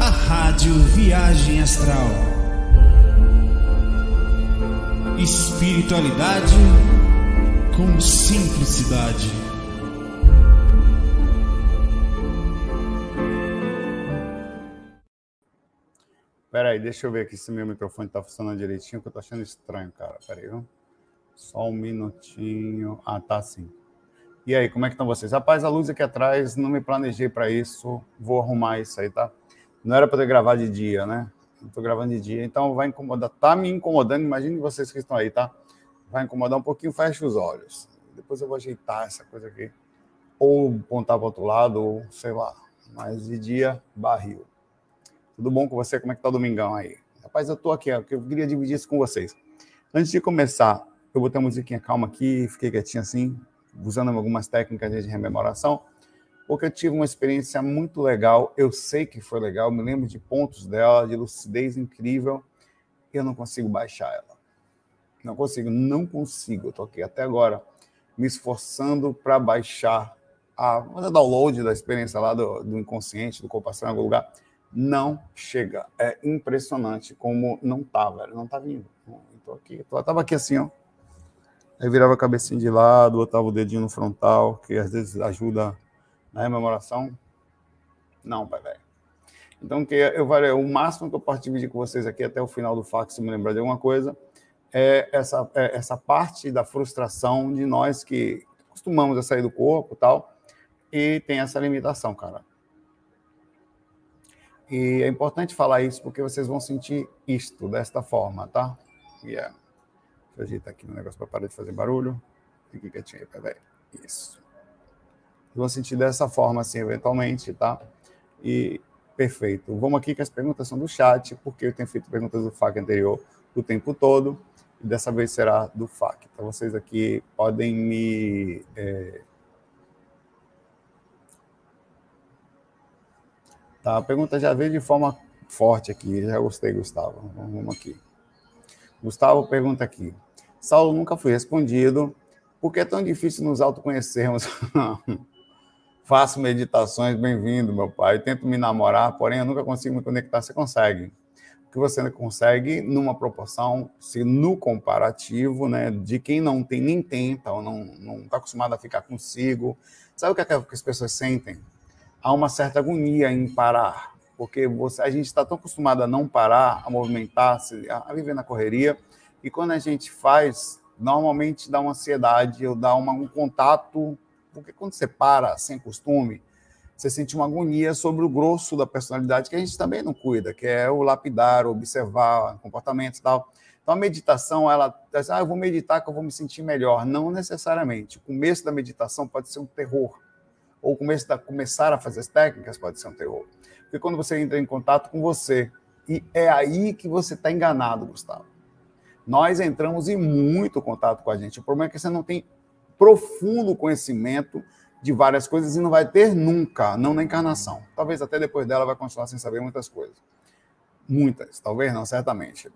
A Rádio Viagem Astral. Espiritualidade com simplicidade. Pera aí, deixa eu ver aqui se meu microfone tá funcionando direitinho, que eu tô achando estranho, cara. Pera aí, viu? Só um minutinho. Ah, tá sim. E aí, como é que estão vocês? Rapaz, a luz aqui atrás, não me planejei para isso. Vou arrumar isso aí, tá? Não era para ter gravar de dia, né? Não gravando de dia, então vai incomodar. Tá me incomodando, imagine vocês que estão aí, tá? Vai incomodar um pouquinho, fecha os olhos. Depois eu vou ajeitar essa coisa aqui. Ou apontar para outro lado, ou sei lá. Mas de dia, barril. Tudo bom com você? Como é que tá o domingão aí? Rapaz, eu tô aqui, ó, eu queria dividir isso com vocês. Antes de começar, eu botei a musiquinha calma aqui, fiquei quietinho assim, usando algumas técnicas de rememoração, porque eu tive uma experiência muito legal. Eu sei que foi legal, me lembro de pontos dela, de lucidez incrível. Eu não consigo baixar ela. Não consigo, não consigo. Estou aqui até agora me esforçando para baixar a fazer download da experiência lá do, do inconsciente, do corpo em algum lugar. Não chega. É impressionante como não tá, velho. Não tá vindo. Estou aqui, tô, tava aqui assim, ó. Aí virava a cabecinha de lado, botava o dedinho no frontal, que às vezes ajuda na rememoração. Não, pai, velho. Então, que eu o máximo que eu posso dividir com vocês aqui até o final do fax, se me lembrar de alguma coisa, é essa, é essa parte da frustração de nós que costumamos a sair do corpo tal, e tem essa limitação, cara. E é importante falar isso porque vocês vão sentir isto desta forma, tá? Yeah. Deixa eu ajeitar aqui no negócio para parar de fazer barulho. Fique quietinho aí, peraí. Isso. Vou sentir dessa forma, assim, eventualmente, tá? E perfeito. Vamos aqui que as perguntas são do chat, porque eu tenho feito perguntas do FAQ anterior o tempo todo, e dessa vez será do FAQ. Então, vocês aqui podem me. É... Tá, a pergunta já veio de forma forte aqui, já gostei, Gustavo. Vamos aqui. Gustavo pergunta aqui: Saulo nunca foi respondido. Por que é tão difícil nos autoconhecermos? Faço meditações, bem-vindo, meu pai. tento me namorar, porém eu nunca consigo me conectar. Você consegue. O que você consegue numa proporção, se no comparativo, né, de quem não tem nem tenta ou não está acostumado a ficar consigo. Sabe o que, é que as pessoas sentem? Há uma certa agonia em parar, porque você, a gente está tão acostumado a não parar, a movimentar-se, a, a viver na correria, e quando a gente faz, normalmente dá uma ansiedade ou dá uma, um contato, porque quando você para sem costume, você sente uma agonia sobre o grosso da personalidade que a gente também não cuida, que é o lapidar, observar comportamentos e tal. Então a meditação, ela diz, ah, eu vou meditar que eu vou me sentir melhor. Não necessariamente. O começo da meditação pode ser um terror. Ou o começo da começar a fazer as técnicas pode ser um terror. Porque quando você entra em contato com você, e é aí que você está enganado, Gustavo nós entramos em muito contato com a gente. O problema é que você não tem profundo conhecimento de várias coisas e não vai ter nunca, não na encarnação. Talvez até depois dela vai continuar sem saber muitas coisas. Muitas, talvez não, certamente.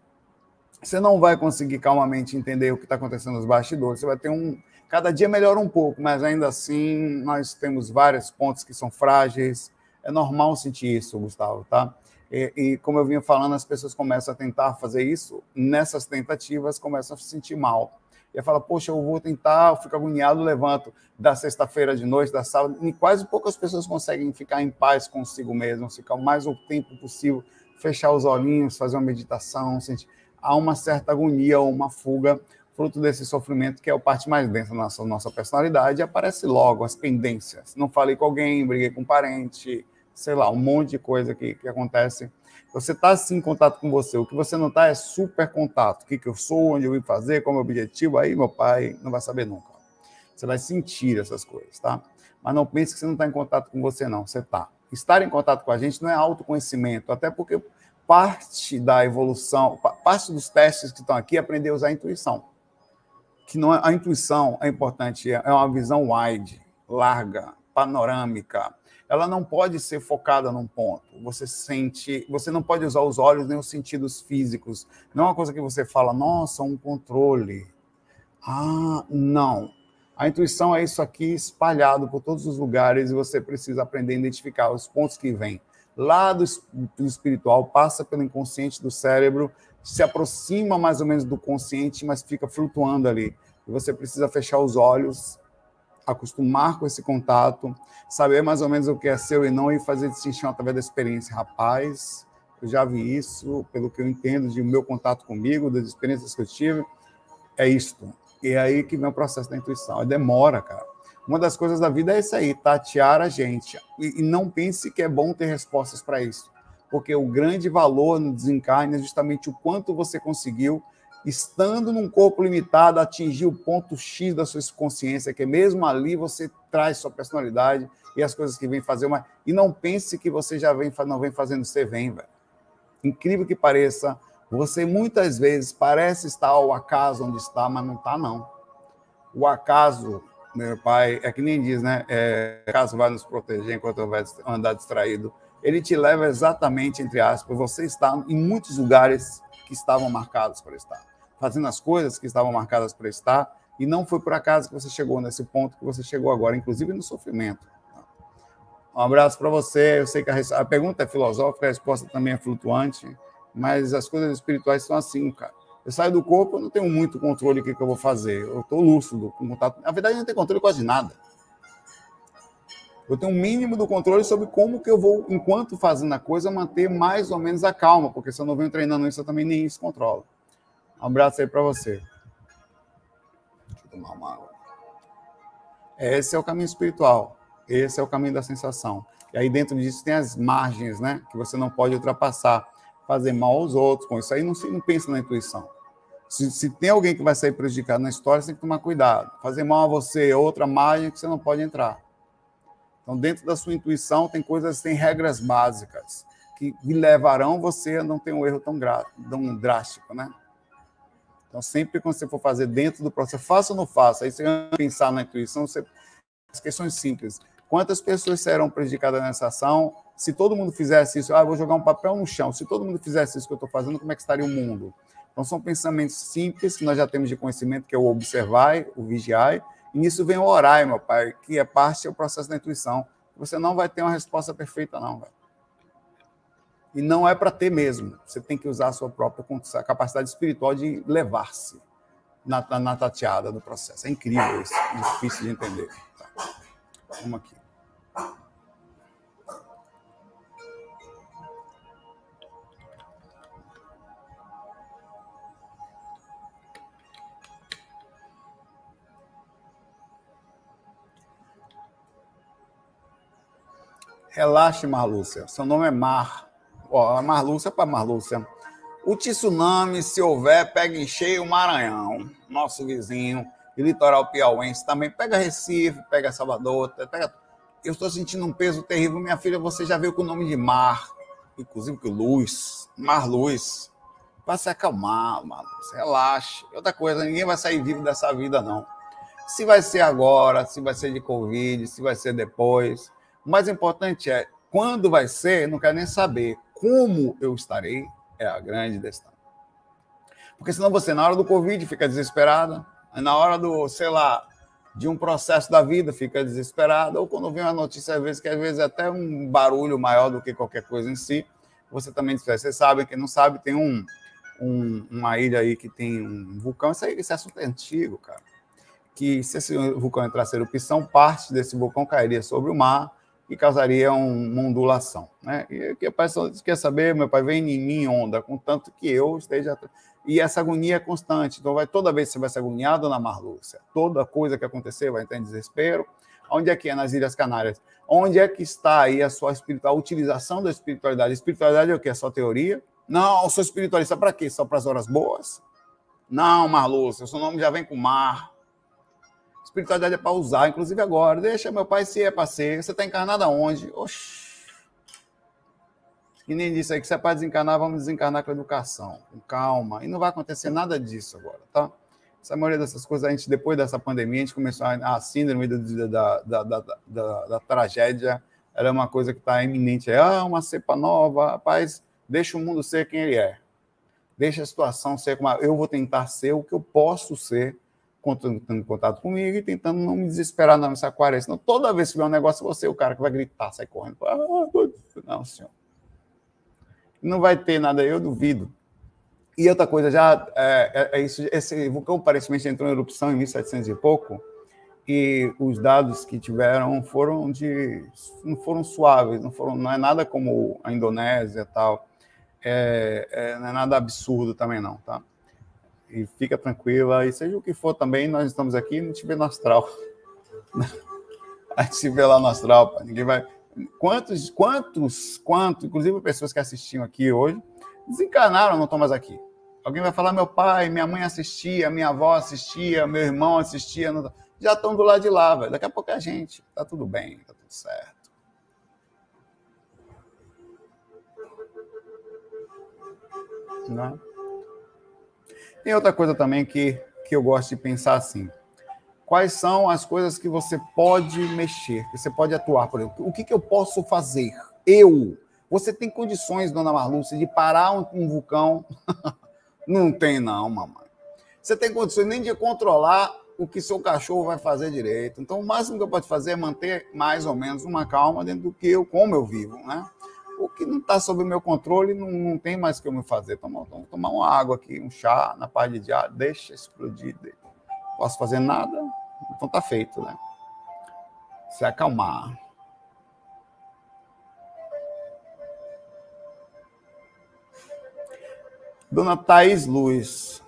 Você não vai conseguir calmamente entender o que está acontecendo nos bastidores. Você vai ter um. Cada dia melhora um pouco, mas ainda assim nós temos vários pontos que são frágeis. É normal sentir isso, Gustavo, tá? E, e, como eu vinha falando, as pessoas começam a tentar fazer isso, nessas tentativas começam a se sentir mal. E fala, poxa, eu vou tentar, eu fico agoniado, levanto da sexta-feira de noite, da sábado, e quase poucas pessoas conseguem ficar em paz consigo mesmo, ficar o mais o tempo possível, fechar os olhinhos, fazer uma meditação, sentir. Há uma certa agonia ou uma fuga, fruto desse sofrimento, que é a parte mais densa da nossa, nossa personalidade, aparece logo as pendências. Não falei com alguém, briguei com um parente, sei lá, um monte de coisa que, que acontece. Você está assim em contato com você. O que você não está é super contato. O que, que eu sou, onde eu vim fazer, qual é o meu objetivo. Aí, meu pai não vai saber nunca. Você vai sentir essas coisas, tá? Mas não pense que você não está em contato com você, não. Você está. Estar em contato com a gente não é autoconhecimento, até porque parte da evolução, parte dos testes que estão aqui é aprender a usar a intuição. Que não é, a intuição é importante, é uma visão wide, larga, panorâmica, ela não pode ser focada num ponto. Você sente, você não pode usar os olhos nem os sentidos físicos. Não é uma coisa que você fala, nossa, um controle. Ah, não. A intuição é isso aqui espalhado por todos os lugares e você precisa aprender a identificar os pontos que vêm lá do, espiritual, passa pelo inconsciente do cérebro, se aproxima mais ou menos do consciente, mas fica flutuando ali. E você precisa fechar os olhos, acostumar com esse contato, saber mais ou menos o que é seu e não e fazer distinção através da experiência. Rapaz, eu já vi isso, pelo que eu entendo de meu contato comigo, das experiências que eu tive, é isto. E é aí que vem o processo da intuição. E demora, cara. Uma das coisas da vida é isso aí, tatear a gente. E, e não pense que é bom ter respostas para isso. Porque o grande valor no desencarne é justamente o quanto você conseguiu, estando num corpo limitado, atingir o ponto X da sua consciência, que mesmo ali você traz sua personalidade e as coisas que vem fazer. Uma... E não pense que você já vem, não vem fazendo, você vem, velho. Incrível que pareça, você muitas vezes parece estar ao acaso onde está, mas não está, não. O acaso, meu pai, é que nem diz, né? É, o acaso vai nos proteger enquanto eu andar distraído. Ele te leva exatamente, entre aspas, você está em muitos lugares que estavam marcados para estar, fazendo as coisas que estavam marcadas para estar, e não foi por acaso que você chegou nesse ponto que você chegou agora, inclusive no sofrimento. Um abraço para você. Eu sei que a, a pergunta é filosófica, a resposta também é flutuante mas as coisas espirituais são assim, cara. Eu saio do corpo, eu não tenho muito controle do que, que eu vou fazer. Eu estou lúcido, com contato. Na verdade, eu não tenho controle quase nada. Eu tenho um mínimo do controle sobre como que eu vou, enquanto fazendo a coisa, manter mais ou menos a calma, porque se eu não venho treinando isso, eu também nem isso controlo. Um abraço aí para você. Deixa eu tomar uma água. Esse é o caminho espiritual. Esse é o caminho da sensação. E aí dentro disso tem as margens, né? Que você não pode ultrapassar fazer mal aos outros. Com isso aí não, se, não pensa na intuição. Se, se, tem alguém que vai sair prejudicado na história, você tem que tomar cuidado. Fazer mal a você é outra margem que você não pode entrar. Então, dentro da sua intuição, tem coisas, tem regras básicas que levarão você a não ter um erro tão, tão drástico, né? Então, sempre quando você for fazer dentro do processo, faça ou não faça, aí você pensar na intuição, você... as questões simples. Quantas pessoas serão prejudicadas nessa ação? Se todo mundo fizesse isso, ah, vou jogar um papel no chão. Se todo mundo fizesse isso que eu estou fazendo, como é que estaria o mundo? Então, são pensamentos simples que nós já temos de conhecimento, que é o observar, o vigiar. E nisso vem o orar, meu pai, que é parte do processo da intuição. Você não vai ter uma resposta perfeita, não, velho. E não é para ter mesmo. Você tem que usar a sua própria capacidade espiritual de levar-se na, na, tateada do processo. É incrível isso, difícil de entender. Tá. Vamos aqui. Relaxe, Marlúcia. Seu nome é Mar. Ó, Marlúcia para Marlúcia. O tsunami, se houver, pega em cheio o Maranhão, nosso vizinho, e litoral piauense também. Pega Recife, pega Salvador, pega... Eu estou sentindo um peso terrível. Minha filha, você já veio com o nome de Mar, inclusive com Luz, Mar Luz. Vai se acalmar, Marlúcia. Relaxe. Outra coisa, ninguém vai sair vivo dessa vida, não. Se vai ser agora, se vai ser de Covid, se vai ser depois o mais importante é quando vai ser, não quero nem saber. Como eu estarei é a grande questão. Porque senão você, na hora do Covid, fica desesperada, na hora do, sei lá, de um processo da vida, fica desesperada, ou quando vem uma notícia, às vezes, que às vezes é até um barulho maior do que qualquer coisa em si, você também desespera. Vocês sabem, quem não sabe, tem um, um, uma ilha aí que tem um vulcão, isso aí, esse assunto é antigo, cara. Que se esse vulcão entrasse em erupção, parte desse vulcão cairia sobre o mar, que causaria uma ondulação. Né? E que a pessoa quer saber, meu pai, vem em mim onda, contanto que eu esteja. E essa agonia é constante. Então, vai, toda vez que você vai se agoniar, dona Marlúcia, toda coisa que acontecer vai entrar em desespero. Onde é que é nas Ilhas Canárias? Onde é que está aí a sua espiritual, a utilização da espiritualidade? Espiritualidade é o que? É só teoria? Não, eu sou espiritualista para quê? Só para as horas boas? Não, Marlúcia, o seu nome já vem com mar. Espiritualidade é para usar, inclusive agora. Deixa meu pai se é para ser. Você está encarnado aonde? Oxi. E nem disse aí que se é para desencarnar, vamos desencarnar com educação, com calma. E não vai acontecer nada disso agora, tá? Essa maioria dessas coisas, a gente, depois dessa pandemia, a gente começou a, a síndrome da, da, da, da, tragédia. Ela é uma coisa que está iminente. Ah, uma cepa nova. Rapaz, deixa o mundo ser quem ele é. Deixa a situação ser como. Eu vou tentar ser o que eu posso ser tendo contato comigo e tentando não me desesperar não nessa aquária. Senão, toda vez que tiver um negócio, você é o cara que vai gritar, sai correndo. Ah, não, senhor. Não vai ter nada, eu duvido. E outra coisa, já é, é, é isso, esse vulcão aparentemente entrou em erupção em 1700 e pouco, e os dados que tiveram foram de não foram suaves, não foram não é nada como a Indonésia tal, é, é, não é nada absurdo também não, tá? E fica tranquila e seja o que for também, nós estamos aqui, a gente vê no astral, a gente se vê lá no astral, pá. ninguém vai quantos quantos quantos, inclusive pessoas que assistiam aqui hoje desencarnaram, não estão mais aqui. Alguém vai falar meu pai, minha mãe assistia, minha avó assistia, meu irmão assistia, não já estão do lado de lá, velho. Daqui a pouco é a gente. Tá tudo bem, tá tudo certo. Não. Né? Tem outra coisa também que, que eu gosto de pensar assim. Quais são as coisas que você pode mexer, que você pode atuar, por exemplo? O que, que eu posso fazer? Eu. Você tem condições, dona Marluce, de parar um, um vulcão? não tem, não, mamãe. Você tem condições nem de controlar o que seu cachorro vai fazer direito. Então, o máximo que eu posso fazer é manter mais ou menos uma calma dentro do que eu, como eu vivo, né? O que não está sob meu controle, não, não tem mais o que eu me fazer. Tomar, tomar uma água aqui, um chá na parte de ar, deixa explodir. Posso fazer nada? Então tá feito, né? Se acalmar. Dona Thaís Luz.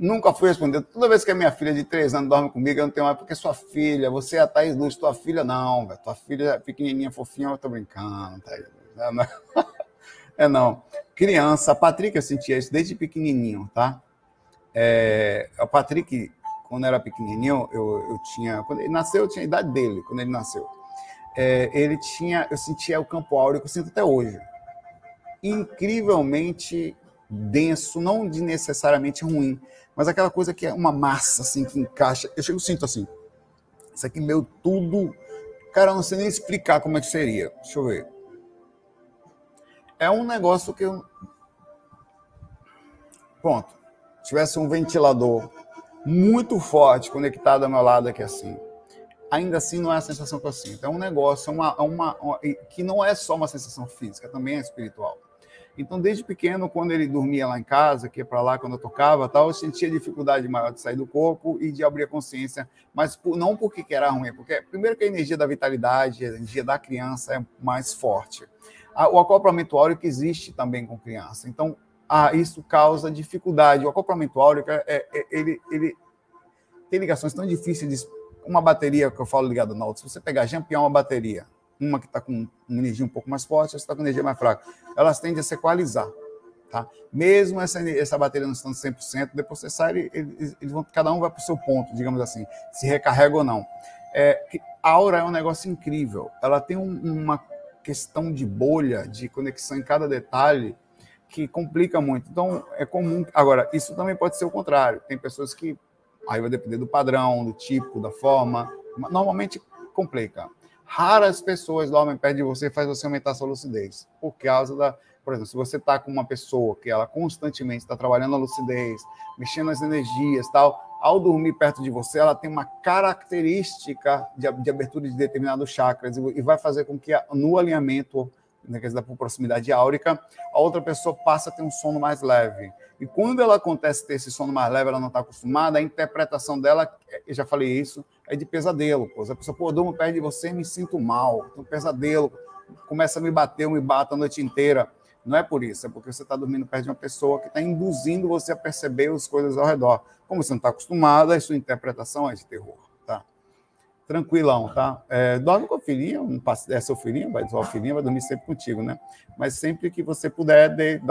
Nunca fui responder. Toda vez que a minha filha de três anos dorme comigo, eu não tenho mais, porque sua filha, você é a Thaís Luz, tua filha não. Tua filha é pequenininha, fofinha, eu tô brincando, Thaís É não. É não. Criança, a Patrick eu sentia isso desde pequenininho, tá? É, Patrick, quando era pequenininho, eu, eu tinha. Quando ele nasceu, eu tinha a idade dele, quando ele nasceu. É, ele tinha. Eu sentia o campo áureo que eu sinto até hoje. Incrivelmente denso, não de necessariamente ruim, mas aquela coisa que é uma massa, assim, que encaixa. Eu chego sinto assim, isso aqui meu tudo. Cara, eu não sei nem explicar como é que seria. Deixa eu ver. É um negócio que eu. Pronto. Tivesse um ventilador muito forte conectado ao meu lado aqui assim. Ainda assim não é a sensação que eu sinto. É um negócio, é uma, é uma, uma que não é só uma sensação física, também é espiritual. Então, desde pequeno, quando ele dormia lá em casa, que para lá quando eu tocava, tal, eu sentia dificuldade maior de sair do corpo e de abrir a consciência, mas por, não porque era ruim, porque primeiro que a energia da vitalidade, a energia da criança é mais forte. O acoplamento áureo que existe também com criança. Então, isso causa dificuldade. O acoplamento áureo, é, é, ele, ele tem ligações tão difíceis de uma bateria que eu falo ligada na outra. Se você pegar, jampear uma bateria, uma que está com uma energia um pouco mais forte, outra está com energia mais fraca. Elas tendem a se equalizar. Tá? Mesmo essa, essa bateria não estando 100%, depois você sai, eles, eles vão, cada um vai para o seu ponto, digamos assim, se recarrega ou não. É, a aura é um negócio incrível. Ela tem um, uma questão de bolha, de conexão em cada detalhe, que complica muito. Então, é comum. Agora, isso também pode ser o contrário. Tem pessoas que. Aí vai depender do padrão, do tipo, da forma. Normalmente complica. Raras pessoas dormem perto de você faz você aumentar a sua lucidez. Por causa da. Por exemplo, se você está com uma pessoa que ela constantemente está trabalhando a lucidez, mexendo nas energias tal, ao dormir perto de você, ela tem uma característica de, de abertura de determinados chakras e, e vai fazer com que no alinhamento na questão da proximidade áurica, a outra pessoa passa a ter um sono mais leve. E quando ela acontece ter esse sono mais leve, ela não está acostumada, a interpretação dela, eu já falei isso, é de pesadelo. Pô. A pessoa, pô, durmo perto de você me sinto mal, tenho um pesadelo, começa a me bater, eu me bato a noite inteira. Não é por isso, é porque você está dormindo perto de uma pessoa que está induzindo você a perceber as coisas ao redor. Como você não está acostumado, a sua interpretação é de terror? Tranquilão, tá? É, dorme com a filhinha, um, é seu filhinho, vai, sua filhinha vai dormir sempre contigo, né? Mas sempre que você puder, deita,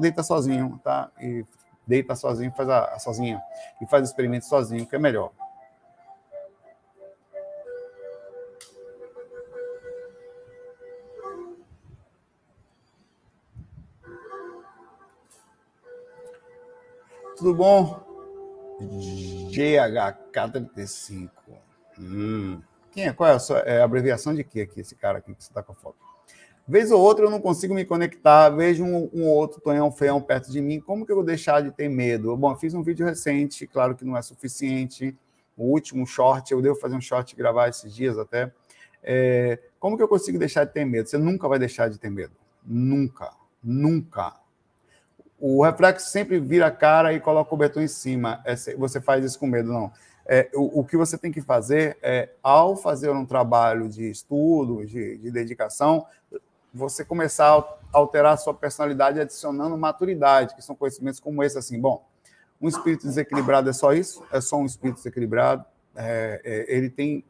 deita sozinho, tá? E deita sozinho, faz a, a sozinha, e faz o experimento sozinho, que é melhor. Tudo bom? GHK35. Hum. Quem é? Qual é a, sua, é abreviação de quê aqui, esse cara aqui que você está com a foto? Vez ou outra eu não consigo me conectar, vejo um, um outro tonhão feião perto de mim, como que eu vou deixar de ter medo? Bom, fiz um vídeo recente, claro que não é suficiente, o último short, eu devo fazer um short e gravar esses dias até. É, como que eu consigo deixar de ter medo? Você nunca vai deixar de ter medo. Nunca. Nunca. O reflexo sempre vira a cara e coloca o cobertor em cima. É, você faz isso com medo, não. É, o, o, que você tem que fazer é, ao fazer um trabalho de estudo, de, de dedicação, você começar a alterar a sua personalidade adicionando maturidade, que são conhecimentos como esse, assim, bom, um espírito desequilibrado é só isso? É só um espírito desequilibrado? É, é, ele tem,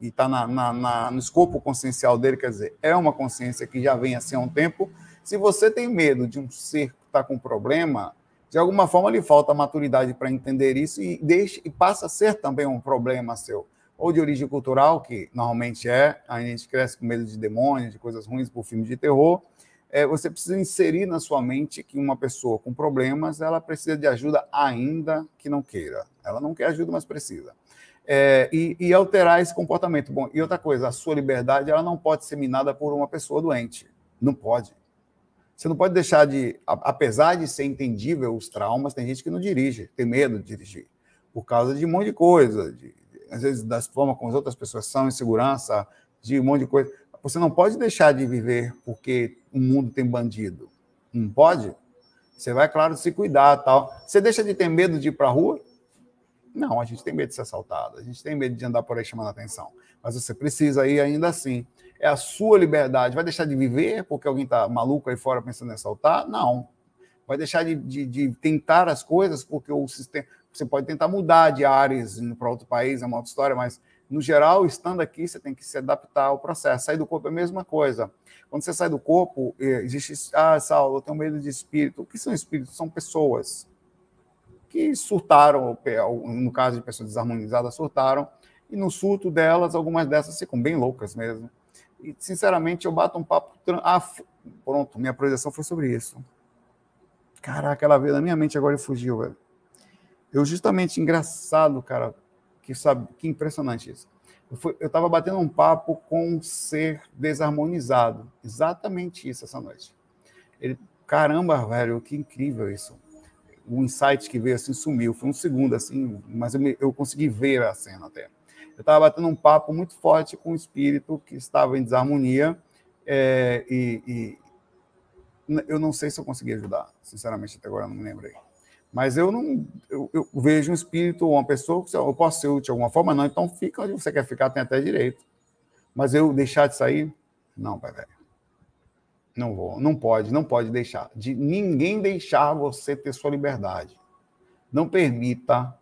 e está no escopo consciencial dele, quer dizer, é uma consciência que já vem assim há um tempo. Se você tem medo de um ser que está com problema, de alguma forma lhe falta maturidade para entender isso e, deixa, e passa a ser também um problema seu ou de origem cultural, que normalmente é, a gente cresce com medo de demônios, de coisas ruins por filmes de terror, é, você precisa inserir na sua mente que uma pessoa com problemas, ela precisa de ajuda ainda que não queira. Ela não quer ajuda, mas precisa. É, e, e, alterar esse comportamento. Bom, e outra coisa, a sua liberdade ela não pode ser minada por uma pessoa doente. Não pode. Você não pode deixar de, apesar de ser entendível os traumas, tem gente que não dirige, tem medo de dirigir, por causa de um monte de coisa, de, às vezes das formas como as outras pessoas são, insegurança, de um monte de coisa. Você não pode deixar de viver porque o mundo tem bandido. Não pode? Você vai, claro, se cuidar tal. Você deixa de ter medo de ir para a rua? Não, a gente tem medo de ser assaltado, a gente tem medo de andar por aí chamando atenção. Mas você precisa ir ainda assim. É a sua liberdade. Vai deixar de viver porque alguém está maluco aí fora pensando em assaltar? Não. Vai deixar de, de, de tentar as coisas porque o sistema, você pode tentar mudar de áreas, para outro país, é uma outra história, mas no geral, estando aqui, você tem que se adaptar ao processo. Sair do corpo é a mesma coisa. Quando você sai do corpo, eh, existe. Ah, Saulo, eu tenho medo de espírito. O que são espíritos? São pessoas que surtaram, no caso de pessoas desarmonizadas, surtaram, e no surto delas, algumas dessas ficam bem loucas mesmo. E, sinceramente, eu bato um papo. Ah, pronto, minha projeção foi sobre isso. Caraca, ela veio na minha mente agora e fugiu, velho. Eu justamente engraçado, cara, que sabe, que impressionante isso. Eu estava batendo um papo com um ser desarmonizado, exatamente isso essa noite. Ele, caramba, velho, que incrível isso. O insight que veio assim sumiu, foi um segundo assim, mas eu, me, eu consegui ver a cena até. Eu estava batendo um papo muito forte com um espírito que estava em desarmonia é, e, e eu não sei se eu consegui ajudar, sinceramente, até agora não me lembrei. Mas eu não eu, eu vejo um espírito ou uma pessoa que eu posso ser útil de alguma forma, não. Então fica onde você quer ficar, tem até direito. Mas eu deixar de sair? Não, pai velho. Não vou, não pode, não pode deixar. De ninguém deixar você ter sua liberdade. Não permita,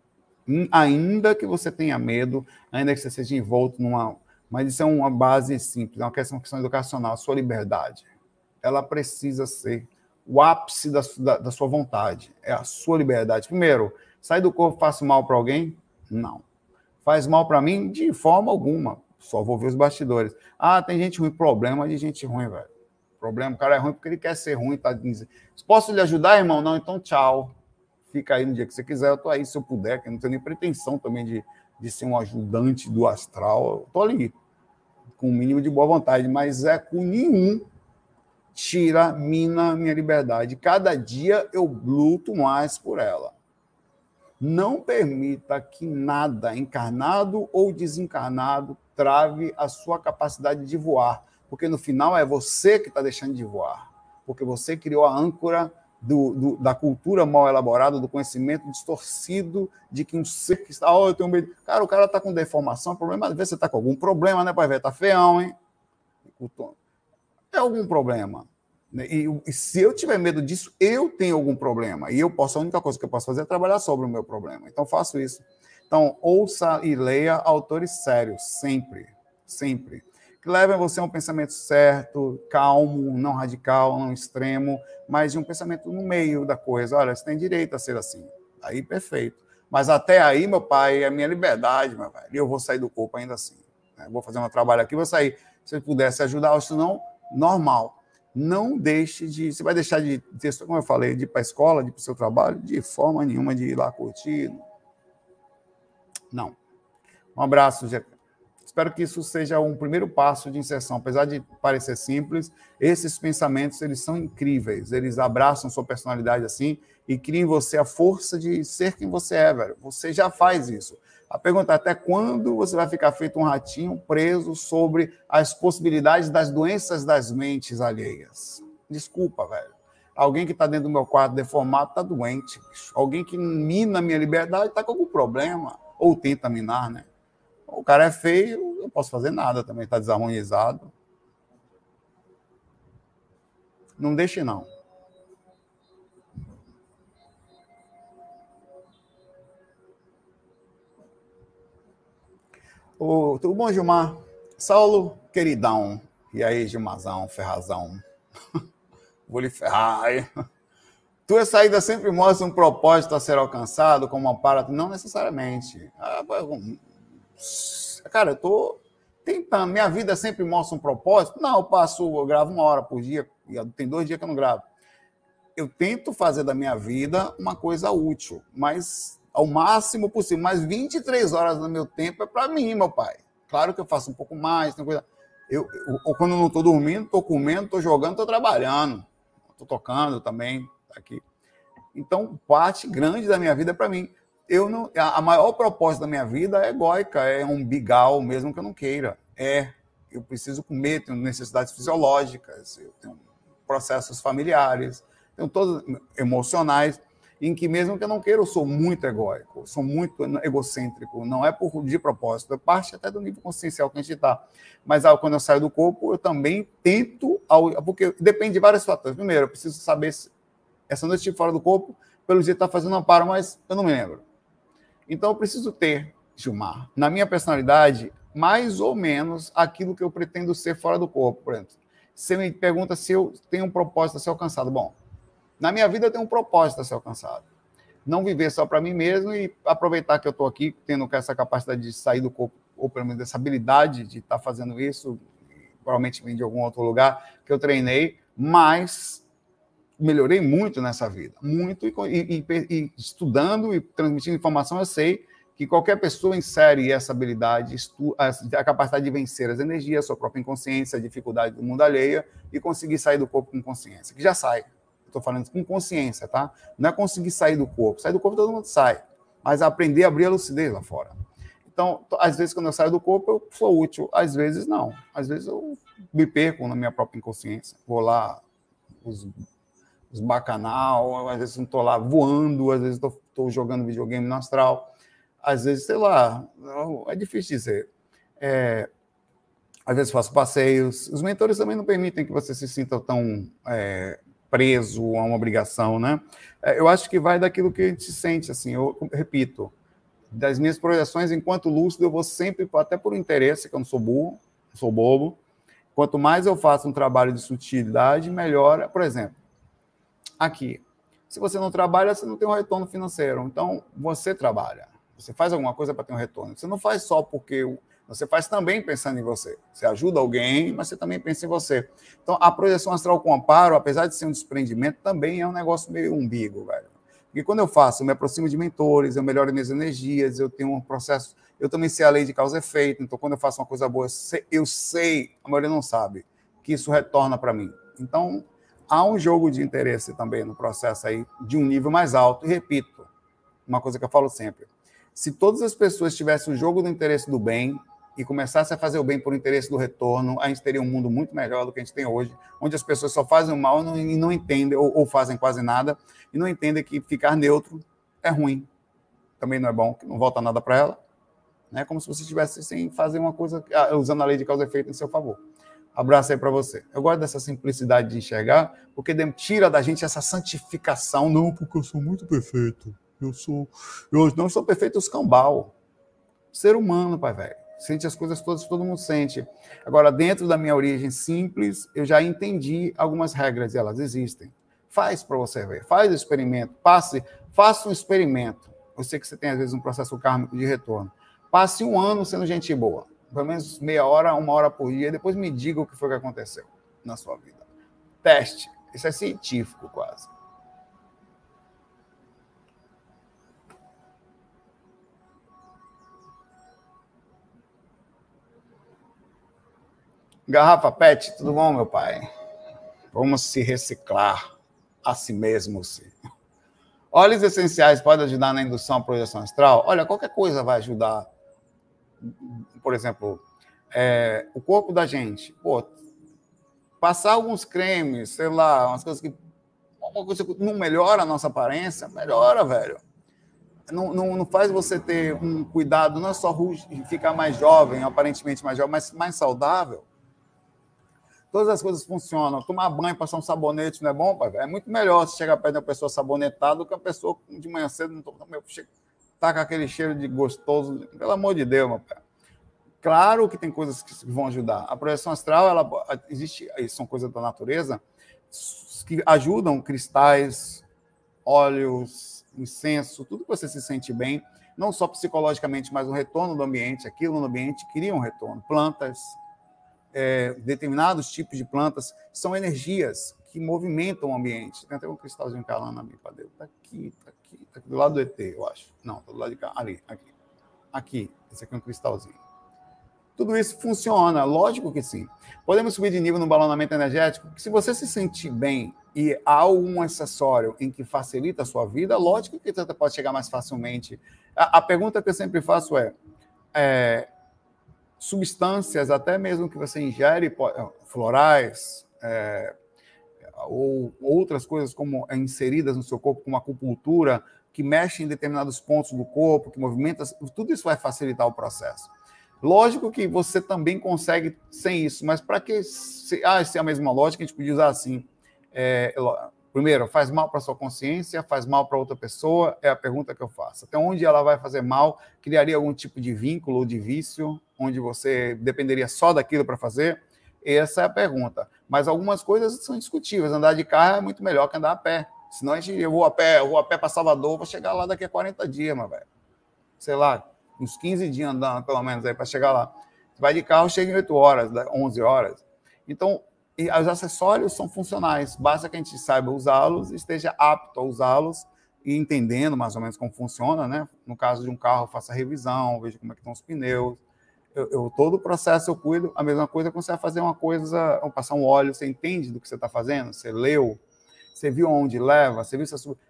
ainda que você tenha medo, ainda que você seja envolto numa. Mas isso é uma base simples, é uma questão, uma questão educacional. A sua liberdade, ela precisa ser o ápice da, da, da, sua vontade, é a sua liberdade. Primeiro, sair do corpo faz mal para alguém? Não. Faz mal para mim? De forma alguma. Só vou ver os bastidores. Ah, tem gente ruim. Problema de gente ruim, velho. Problema, o cara é ruim porque ele quer ser ruim. Tá dizendo, posso lhe ajudar, irmão? Não, então tchau. Fica aí no dia que você quiser. Eu tô aí se eu puder, que eu não tenho nem pretensão também de, de ser um ajudante do astral. Eu tô ali, com o mínimo de boa vontade, mas é com nenhum tira, mina minha liberdade. Cada dia eu luto mais por ela. Não permita que nada, encarnado ou desencarnado, trave a sua capacidade de voar, porque no final é você que está deixando de voar, porque você criou a âncora do, do, da cultura mal elaborada, do conhecimento distorcido de que um ser que está. Oh, eu tenho medo. Cara, o cara está com deformação, problema, às vezes você está com algum problema, né, pai velho? Está feião, hein? é algum problema. Né? E, e, se eu tiver medo disso, eu tenho algum problema. E eu posso, a única coisa que eu posso fazer é trabalhar sobre o meu problema. Então, faço isso. Então, ouça e leia autores sérios, sempre. Sempre. Que você a um pensamento certo, calmo, não radical, não extremo, mas de um pensamento no meio da coisa. Olha, você tem direito a ser assim. Aí, perfeito. Mas até aí, meu pai, é minha liberdade, meu velho. E eu vou sair do corpo ainda assim. Né? Vou fazer um trabalho aqui, vou sair. Se pudesse ajudar, ou se não, normal. Não deixe de. Você vai deixar de ter, como eu falei, de ir para a escola, de ir para o seu trabalho, de forma nenhuma de ir lá curtir. Não. Um abraço, Espero que isso seja um primeiro passo de inserção. Apesar de parecer simples, esses pensamentos eles são incríveis. Eles abraçam sua personalidade assim e criam em você a força de ser quem você é, velho. Você já faz isso. A pergunta é até quando você vai ficar feito um ratinho preso sobre as possibilidades das doenças das mentes alheias? Desculpa, velho. Alguém que está dentro do meu quarto deformado está doente. Bicho. Alguém que mina a minha liberdade está com algum problema. Ou tenta minar, né? O cara é feio, eu posso fazer nada também, está desarmonizado. Não deixe, não. O, tudo bom, Gilmar? Saulo, queridão. E aí, Gilmazão, ferrazão. Vou lhe ferrar. Tua saída sempre mostra um propósito a ser alcançado como aparato? Não necessariamente. Ah, cara, eu tô tentando. Minha vida sempre mostra um propósito? Não, eu passo, eu gravo uma hora por dia. Tem dois dias que eu não gravo. Eu tento fazer da minha vida uma coisa útil, mas ao máximo possível. Mas 23 horas do meu tempo é para mim, meu pai. Claro que eu faço um pouco mais, tem coisa. Eu, eu, quando eu não estou dormindo, estou comendo, estou jogando, estou trabalhando, estou tocando também aqui. Então, parte grande da minha vida é para mim. Eu não, a maior propósito da minha vida é egóica, é um bigal, mesmo que eu não queira. É, eu preciso comer, tenho necessidades fisiológicas, eu tenho processos familiares, tenho todos emocionais em que mesmo que eu não queira, eu sou muito egóico, sou muito egocêntrico, não é por de propósito, é parte até do nível consciencial que a gente está. Mas quando eu saio do corpo, eu também tento, porque depende de vários fatores. Primeiro, eu preciso saber se essa noite estive fora do corpo, pelo jeito está fazendo amparo, mas eu não me lembro. Então eu preciso ter, Gilmar, na minha personalidade, mais ou menos aquilo que eu pretendo ser fora do corpo, por exemplo. Você me pergunta se eu tenho um propósito a ser alcançado. Bom, na minha vida eu tenho um propósito a ser alcançado. Não viver só para mim mesmo e aproveitar que eu estou aqui, tendo essa capacidade de sair do corpo, ou pelo menos essa habilidade de estar tá fazendo isso, provavelmente vem de algum outro lugar que eu treinei, mas melhorei muito nessa vida, muito, e, e, e, estudando e transmitindo informação, eu sei que qualquer pessoa insere essa habilidade, a capacidade de vencer as energias, sua própria inconsciência, a dificuldade do mundo alheia e conseguir sair do corpo com consciência, que já sai. Estou falando com consciência, tá? Não é conseguir sair do corpo. Sair do corpo todo mundo sai. Mas aprender a abrir a lucidez lá fora. Então, às vezes, quando eu saio do corpo, eu sou útil. Às vezes, não. Às vezes, eu me perco na minha própria inconsciência. Vou lá, os, os bacanal, às vezes não estou lá voando, às vezes estou jogando videogame no astral. Às vezes, sei lá, é difícil dizer. É, às vezes faço passeios. Os mentores também não permitem que você se sinta tão é, preso a uma obrigação, né? É, eu acho que vai daquilo que a gente sente, assim, eu repito, das minhas projeções enquanto lúcido, eu vou sempre, até por interesse, que eu não sou burro, não sou bobo, quanto mais eu faço um trabalho de sutilidade, melhor, por exemplo, aqui, se você não trabalha, você não tem um retorno financeiro, então você trabalha, você faz alguma coisa para ter um retorno, você não faz só porque você faz também pensando em você. Você ajuda alguém, mas você também pensa em você. Então, a projeção astral com amparo, apesar de ser um desprendimento, também é um negócio meio umbigo, velho. Porque quando eu faço, eu me aproximo de mentores, eu melhoro minhas energias, eu tenho um processo. Eu também sei a lei de causa e efeito. Então, quando eu faço uma coisa boa, eu sei, eu sei a maioria não sabe, que isso retorna para mim. Então, há um jogo de interesse também no processo aí, de um nível mais alto. E repito, uma coisa que eu falo sempre: se todas as pessoas tivessem o jogo do interesse do bem, e começasse a fazer o bem por interesse do retorno, a gente teria um mundo muito melhor do que a gente tem hoje, onde as pessoas só fazem o mal e não entendem, ou, ou fazem quase nada, e não entendem que ficar neutro é ruim. Também não é bom, que não volta nada para ela. É como se você estivesse sem fazer uma coisa, ah, usando a lei de causa e efeito em seu favor. Abraço aí para você. Eu gosto dessa simplicidade de enxergar, porque tira da gente essa santificação. Não, porque eu sou muito perfeito. Eu sou. Eu não sou perfeito, os cambal. Ser humano, pai velho sente as coisas todas todo mundo sente. Agora, dentro da minha origem simples, eu já entendi algumas regras e elas existem. Faz para você ver, faz o experimento, passe, faça um experimento. Eu sei que você tem, às vezes, um processo kármico de retorno. Passe um ano sendo gente boa, pelo menos meia hora, uma hora por dia, depois me diga o que foi que aconteceu na sua vida. Teste. Isso é científico, quase. Garrafa Pet, tudo bom, meu pai? Vamos se reciclar a si mesmos. Óleos essenciais podem ajudar na indução à projeção astral? Olha, qualquer coisa vai ajudar. Por exemplo, é, o corpo da gente. Pô, passar alguns cremes, sei lá, umas coisas que. Uma coisa que não melhora a nossa aparência, melhora, velho. Não, não, não faz você ter um cuidado, não é só ficar mais jovem, aparentemente mais jovem, mas mais saudável. Todas as coisas funcionam. Tomar banho, passar um sabonete não é bom, pai? É muito melhor se chegar perto de uma pessoa sabonetada do que uma pessoa de manhã cedo não tá com aquele cheiro de gostoso. Pelo amor de Deus, meu pai. Claro que tem coisas que vão ajudar. A projeção astral, ela existe, são coisas da natureza que ajudam cristais, óleos, incenso, tudo que você se sente bem, não só psicologicamente, mas o retorno do ambiente, aquilo no ambiente cria um retorno. Plantas, é, determinados tipos de plantas são energias que movimentam o ambiente. Tem até um cristalzinho calando para Deus. Está aqui, está aqui, está aqui do lado do ET, eu acho. Não, está do lado de cá. Ali, aqui. Aqui, esse aqui é um cristalzinho. Tudo isso funciona, lógico que sim. Podemos subir de nível no balonamento energético, se você se sentir bem e há algum acessório em que facilita a sua vida, lógico que você pode chegar mais facilmente. A, a pergunta que eu sempre faço é, é substâncias, até mesmo que você ingere, florais, é, ou outras coisas como é, inseridas no seu corpo, como acupuntura, que mexe em determinados pontos do corpo, que movimenta, tudo isso vai facilitar o processo. Lógico que você também consegue sem isso, mas para que se, ah, se é a mesma lógica, a gente podia usar assim. É, primeiro, faz mal para sua consciência, faz mal para outra pessoa, é a pergunta que eu faço. Até onde ela vai fazer mal? Criaria algum tipo de vínculo ou de vício? onde você dependeria só daquilo para fazer? Essa é a pergunta. Mas algumas coisas são discutíveis. Andar de carro é muito melhor que andar a pé. Senão a gente, eu vou a pé, eu vou a pé para Salvador, vou chegar lá daqui a 40 dias, meu velho. Sei lá, uns 15 dias andando, pelo menos, aí para chegar lá. Você vai de carro, chega em 8 horas, 11 horas. Então, os acessórios são funcionais. Basta que a gente saiba usá-los, esteja apto a usá-los e entendendo mais ou menos como funciona, né? No caso de um carro, faça revisão, veja como é que estão os pneus, eu, eu, todo o processo eu cuido. A mesma coisa quando você vai fazer uma coisa, passar um óleo, você entende do que você está fazendo, você leu, você viu onde leva, você viu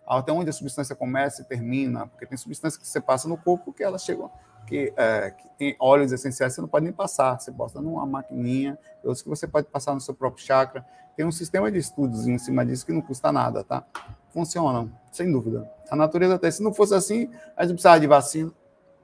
até onde a substância começa e termina, porque tem substâncias que você passa no corpo que elas chegam, que, é, que tem óleos essenciais você não pode nem passar, você bota numa maquininha, outros que você pode passar no seu próprio chakra. Tem um sistema de estudos em cima disso que não custa nada, tá? Funcionam, sem dúvida. A natureza até, se não fosse assim, a gente precisava de vacina,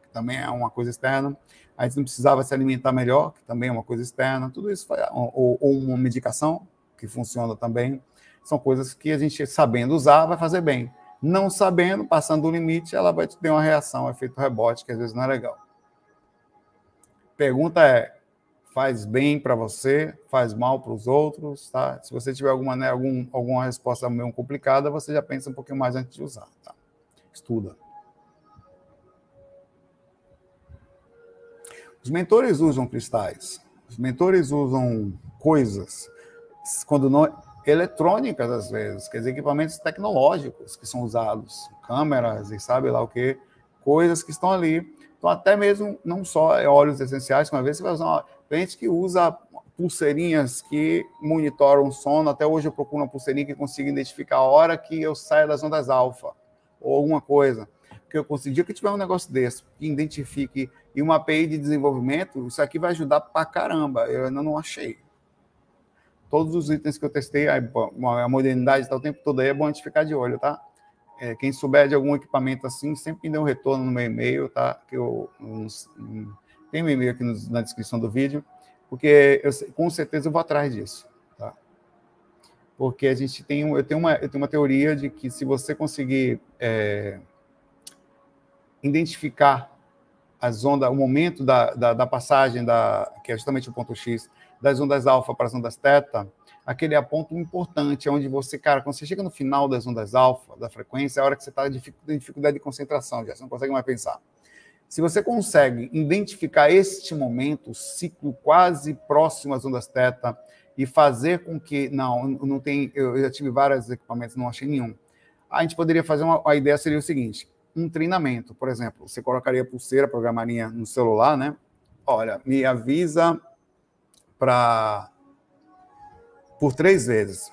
que também é uma coisa externa. A gente não precisava se alimentar melhor, que também é uma coisa externa, tudo isso, ou, ou uma medicação, que funciona também, são coisas que a gente, sabendo usar, vai fazer bem. Não sabendo, passando o limite, ela vai ter uma reação, um efeito rebote, que às vezes não é legal. Pergunta é: faz bem para você, faz mal para os outros, tá? Se você tiver alguma, né, algum, alguma resposta meio complicada, você já pensa um pouquinho mais antes de usar, tá? Estuda. Os mentores usam cristais, os mentores usam coisas, quando não eletrônicas às vezes, quer dizer, equipamentos tecnológicos que são usados, câmeras e sabe lá o que, coisas que estão ali. Então, até mesmo, não só óleos essenciais, às vezes você vai usar uma que usa pulseirinhas que monitoram o sono. Até hoje eu procuro uma pulseirinha que consiga identificar a hora que eu saio das ondas alfa, ou alguma coisa. Porque eu consegui que tiver um negócio desse, que identifique e uma API de desenvolvimento, isso aqui vai ajudar pra caramba. Eu ainda não achei. Todos os itens que eu testei, a modernidade está o tempo todo aí, é bom a gente ficar de olho, tá? É, quem souber de algum equipamento assim, sempre me dê um retorno no meu e-mail, tá? Que eu, tem meu e-mail aqui na descrição do vídeo, porque eu, com certeza eu vou atrás disso, tá? Porque a gente tem, eu tenho uma, eu tenho uma teoria de que se você conseguir é, identificar as ondas, o momento da, da, da, passagem, da, que é justamente o ponto X, das ondas alfa para as ondas teta, aquele é ponto importante, onde você, cara, quando você chega no final das ondas alfa, da frequência, é a hora que você está em dificuldade de concentração, já você não consegue mais pensar. Se você consegue identificar este momento, o ciclo quase próximo às ondas teta, e fazer com que, não, não tem, eu já tive vários equipamentos, não achei nenhum. A gente poderia fazer uma, a ideia seria o seguinte: um treinamento. Por exemplo, você colocaria pulseira, programaria no celular, né? Olha, me avisa para por três vezes.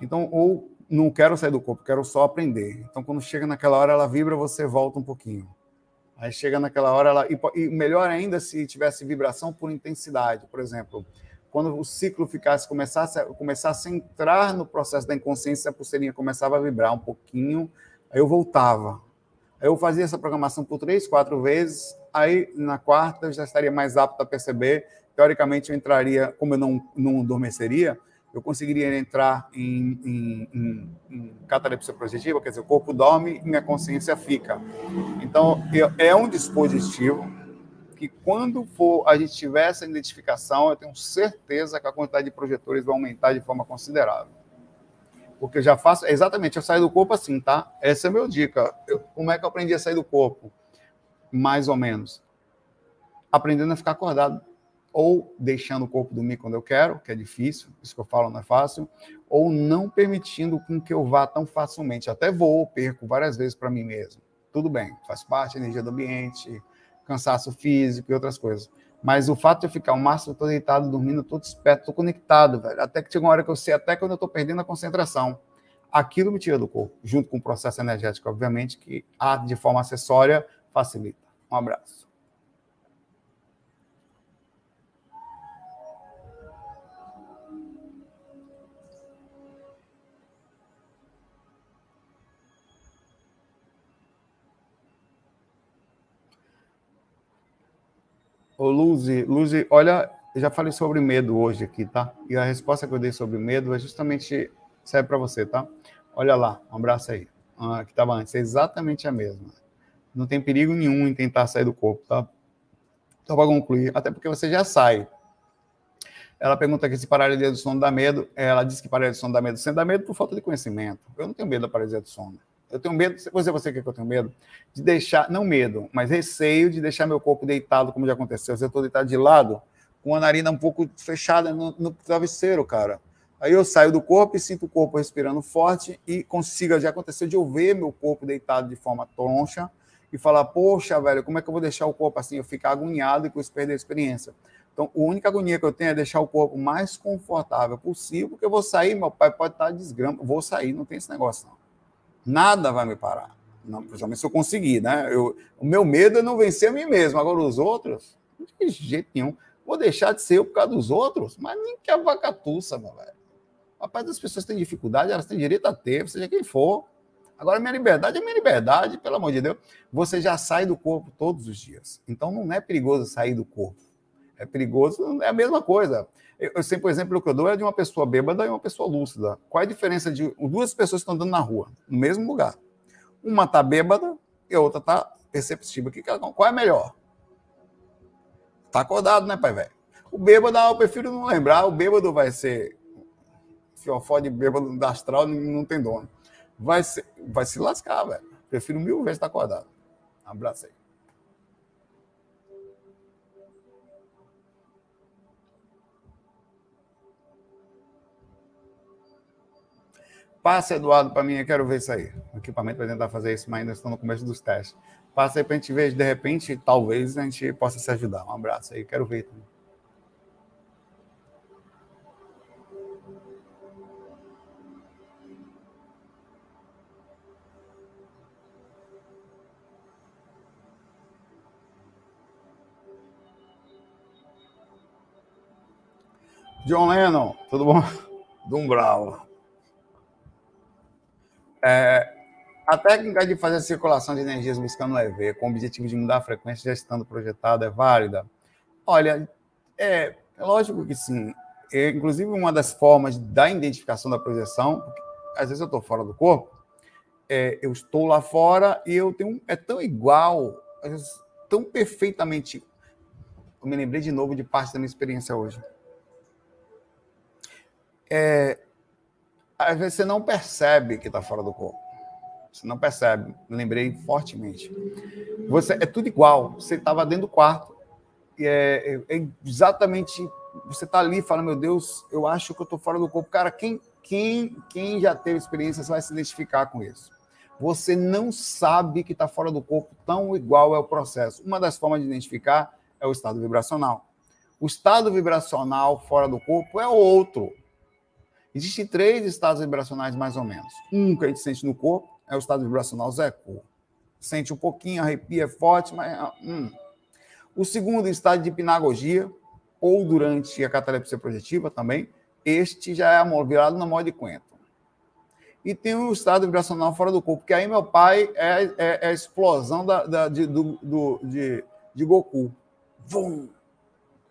Então, ou não quero sair do corpo, quero só aprender. Então, quando chega naquela hora, ela vibra, você volta um pouquinho. Aí chega naquela hora, ela. E, melhor ainda se tivesse vibração por intensidade. Por exemplo, quando o ciclo ficasse, começasse, começasse a entrar no processo da inconsciência, a pulseirinha começava a vibrar um pouquinho, aí eu voltava. Aí eu fazia essa programação por três, quatro vezes, aí na quarta eu já estaria mais apto a perceber. Teoricamente, eu entraria, como eu não, não adormeceria, eu conseguiria entrar em, em, em, em catalepsia projetiva, quer dizer, o corpo dorme e minha consciência fica. Então, eu, é um dispositivo que, quando for a gente tiver essa identificação, eu tenho certeza que a quantidade de projetores vai aumentar de forma considerável. Porque eu já faço, exatamente, eu saio do corpo assim, tá? Essa é a minha dica. Eu, como é que eu aprendi a sair do corpo? Mais ou menos. Aprendendo a ficar acordado ou deixando o corpo dormir quando eu quero, que é difícil, isso que eu falo não é fácil, ou não permitindo com que eu vá tão facilmente. Até vou, perco várias vezes para mim mesmo. Tudo bem, faz parte da energia do ambiente, cansaço físico e outras coisas. Mas o fato de eu ficar o máximo todo deitado, dormindo, todo esperto, tô conectado, velho. Até que chega uma hora que eu sei, até quando eu estou perdendo a concentração. Aquilo me tira do corpo, junto com o processo energético, obviamente, que de forma acessória facilita. Um abraço. Ô, Luzi, Luzi, olha, eu já falei sobre medo hoje aqui, tá? E a resposta que eu dei sobre medo é justamente serve para você, tá? Olha lá, um abraço aí. Ah, que estava antes, é exatamente a mesma. Não tem perigo nenhum em tentar sair do corpo, tá? Então, para concluir, até porque você já sai. Ela pergunta aqui se paralisia do sono dá medo. Ela diz que paralisia do sono dá medo. Você dá medo por falta de conhecimento. Eu não tenho medo da paralisia do sono. Eu tenho medo, você, você que eu tenho medo? De deixar, não medo, mas receio de deixar meu corpo deitado, como já aconteceu. Eu estou deitado de lado, com a narina um pouco fechada no, no, travesseiro, cara. Aí eu saio do corpo e sinto o corpo respirando forte e consigo, já aconteceu de eu ver meu corpo deitado de forma troncha e falar, poxa, velho, como é que eu vou deixar o corpo assim? Eu ficar agoniado e com isso perder a experiência. Então, a única agonia que eu tenho é deixar o corpo mais confortável possível, porque eu vou sair, meu pai pode estar desgrama, vou sair, não tem esse negócio não. Nada vai me parar. Não, principalmente se eu conseguir, né? Eu, o meu medo é não vencer a mim mesmo. Agora, os outros, de jeito nenhum. Vou deixar de ser eu por causa dos outros, mas nem que a vaca tussa, meu velho. Rapaz, as pessoas têm dificuldade, elas têm direito a ter, seja quem for. Agora, minha liberdade é minha liberdade, pelo amor de Deus. Você já sai do corpo todos os dias. Então, não é perigoso sair do corpo. É perigoso, é a mesma coisa. Eu, sempre, o exemplo que eu dou é de uma pessoa bêbada e uma pessoa lúcida. Qual é a diferença de duas pessoas que estão andando na rua, no mesmo lugar? Uma está bêbada e a outra está perceptível. Que que ela, qual é melhor? Está acordado, né, pai velho? O bêbado, ah, eu prefiro não lembrar. O bêbado vai ser. Fiofó de bêbado da astral não tem dono. Vai, ser, vai se lascar, velho. Prefiro mil vezes estar acordado. Um abraço aí. Passa, Eduardo, para mim, eu quero ver isso aí. O equipamento para tentar fazer isso, mas ainda estou no começo dos testes. Passa aí para a gente ver, de repente, talvez a gente possa se ajudar. Um abraço aí, quero ver também. John Lennon, tudo bom? Dum Bravo. É, a técnica de fazer a circulação de energias buscando o EV com o objetivo de mudar a frequência já estando projetada é válida? Olha, é, é lógico que sim. É, inclusive, uma das formas da identificação da projeção, às vezes eu estou fora do corpo, é, eu estou lá fora e eu tenho. É tão igual, tão perfeitamente. Eu me lembrei de novo de parte da minha experiência hoje. É, às vezes você não percebe que está fora do corpo. Você não percebe. Lembrei fortemente. Você é tudo igual. Você estava dentro do quarto. E é, é, é exatamente. Você está ali fala, meu Deus, eu acho que eu estou fora do corpo. Cara, quem, quem, quem já teve experiência vai se identificar com isso. Você não sabe que está fora do corpo, tão igual é o processo. Uma das formas de identificar é o estado vibracional. O estado vibracional fora do corpo é outro. Existem três estados vibracionais, mais ou menos. Um que a gente sente no corpo é o estado vibracional Zeco. Sente um pouquinho, arrepia, é forte, mas. Ah, hum. O segundo estado de hipnagogia, ou durante a catalepsia projetiva também, este já é virado no modo de quento. E tem o estado vibracional fora do corpo, que aí meu pai é, é, é a explosão da, da de, do, do, de, de Goku. Vum!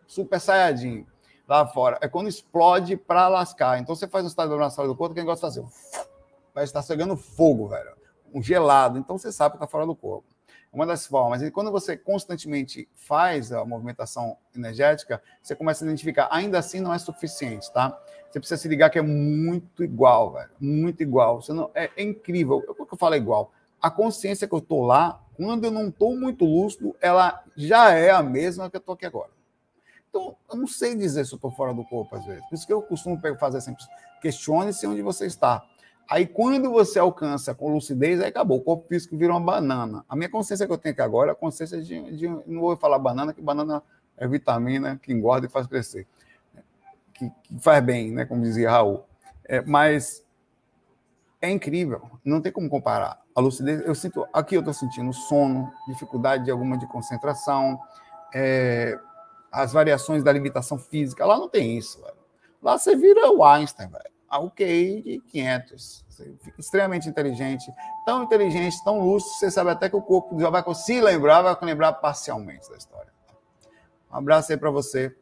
Super Saiyajin lá fora. É quando explode para lascar. Então você faz um estado vibracional do corpo, quem gosta de fazer? Vai estar pegando fogo, velho. Um gelado. Então você sabe que está fora do corpo. Uma das formas. E quando você constantemente faz a movimentação energética, você começa a identificar. Ainda assim, não é suficiente, tá? Você precisa se ligar que é muito igual, velho. Muito igual. Você não, é, é incrível. Por que eu falo igual? A consciência que eu tô lá, quando eu não estou muito lúcido, ela já é a mesma que eu tô aqui agora. Então, eu não sei dizer se eu estou fora do corpo às vezes. Por isso que eu costumo fazer sempre. Questione-se onde você está. Aí, quando você alcança com lucidez, aí acabou. O corpo físico vira uma banana. A minha consciência que eu tenho aqui agora é a consciência de, de. Não vou falar banana, que banana é vitamina que engorda e faz crescer. Que, que faz bem, né? Como dizia Raul. É, mas é incrível. Não tem como comparar. A lucidez, eu sinto. Aqui eu estou sentindo sono, dificuldade de alguma de concentração. É, as variações da limitação física. Lá não tem isso, velho. Lá você vira o Einstein, velho. A UQI de 500. Você fica extremamente inteligente, tão inteligente, tão lúcido, você sabe até que o corpo já vai se lembrar, vai lembrar parcialmente da história. Um abraço aí para você.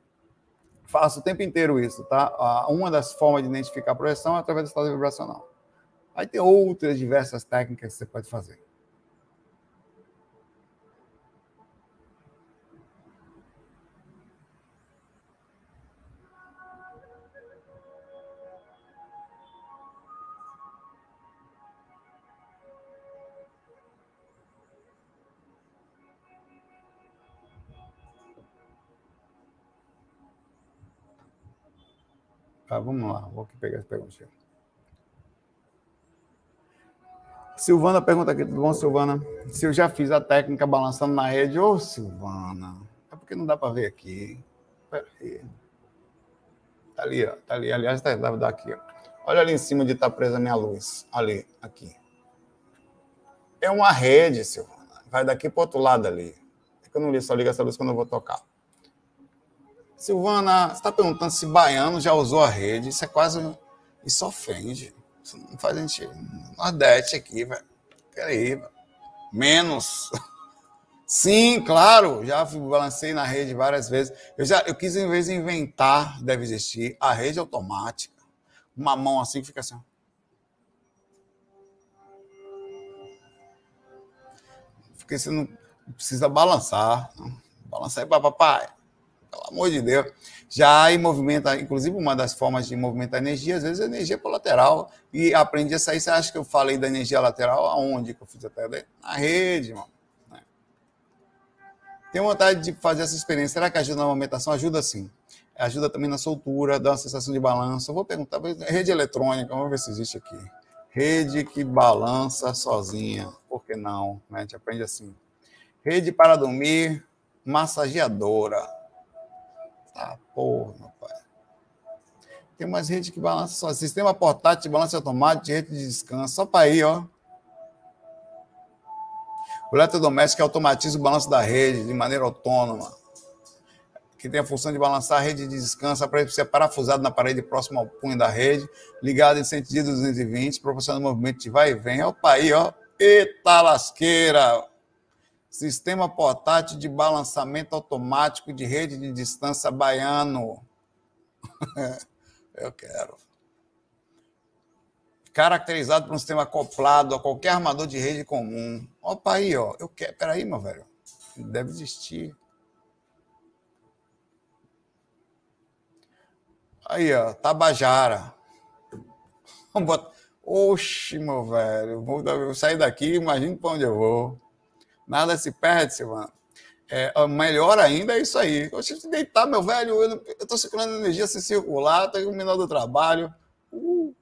Faço o tempo inteiro isso, tá? Uma das formas de identificar a projeção é através do estado vibracional. Aí tem outras diversas técnicas que você pode fazer. Tá, vamos lá, vou aqui pegar as perguntas. Silvana pergunta aqui, tudo bom, Silvana? Se eu já fiz a técnica balançando na rede. Ô, Silvana, é porque não dá para ver aqui. Peraí. Tá ali. Tá ali. Aliás, tá, dá aqui, ó. Olha ali em cima de tá presa a minha luz. Ali, aqui. É uma rede, Silvana. Vai daqui para outro lado ali. É que eu não li, só liga essa luz quando eu vou tocar. Silvana, você está perguntando se baiano já usou a rede. Isso é quase. Isso ofende. Isso não faz sentido. Nordeste aqui, velho. Peraí, velho. Menos. Sim, claro, já balancei na rede várias vezes. Eu já eu quis, em vez de inventar, deve existir, a rede automática. Uma mão assim que fica assim. Porque você não precisa balançar. Balançar aí papai. Pelo amor de Deus. Já em movimenta, inclusive uma das formas de movimentar energia, às vezes é energia por lateral. E aprendi a sair. Você acha que eu falei da energia lateral aonde que eu fiz até na rede, mano. Né? Tenho vontade de fazer essa experiência. Será que ajuda na movimentação? Ajuda sim. Ajuda também na soltura, dá uma sensação de balanço. Eu vou perguntar, rede eletrônica, vamos ver se existe aqui. Rede que balança sozinha. Por que não? Né? A gente aprende assim. Rede para dormir, massageadora. Ah, porra, pai. Tem umas redes que balançam só. Sistema portátil de balanço automático, rede de descanso. Só para aí, ó. O eletrodoméstico automatiza o balanço da rede de maneira autônoma. Que tem a função de balançar a rede de descanso para ser parafusado na parede próxima ao punho da rede, ligado em sentido 220, proporcionando movimento de vai e vem. Opa aí, ó. Eita lasqueira! Sistema portátil de balançamento automático de rede de distância baiano. Eu quero. Caracterizado por um sistema acoplado a qualquer armador de rede comum. Opa aí, ó. Eu quero. Peraí, meu velho. Deve existir. Aí, ó. Tabajara. Oxi, meu velho. Vou sair daqui, imagina para onde eu vou. Nada se perde, Silvana. É, melhor ainda é isso aí. Eu tive que deitar, meu velho. Eu estou circulando energia sem circular, estou menor do trabalho. Uh.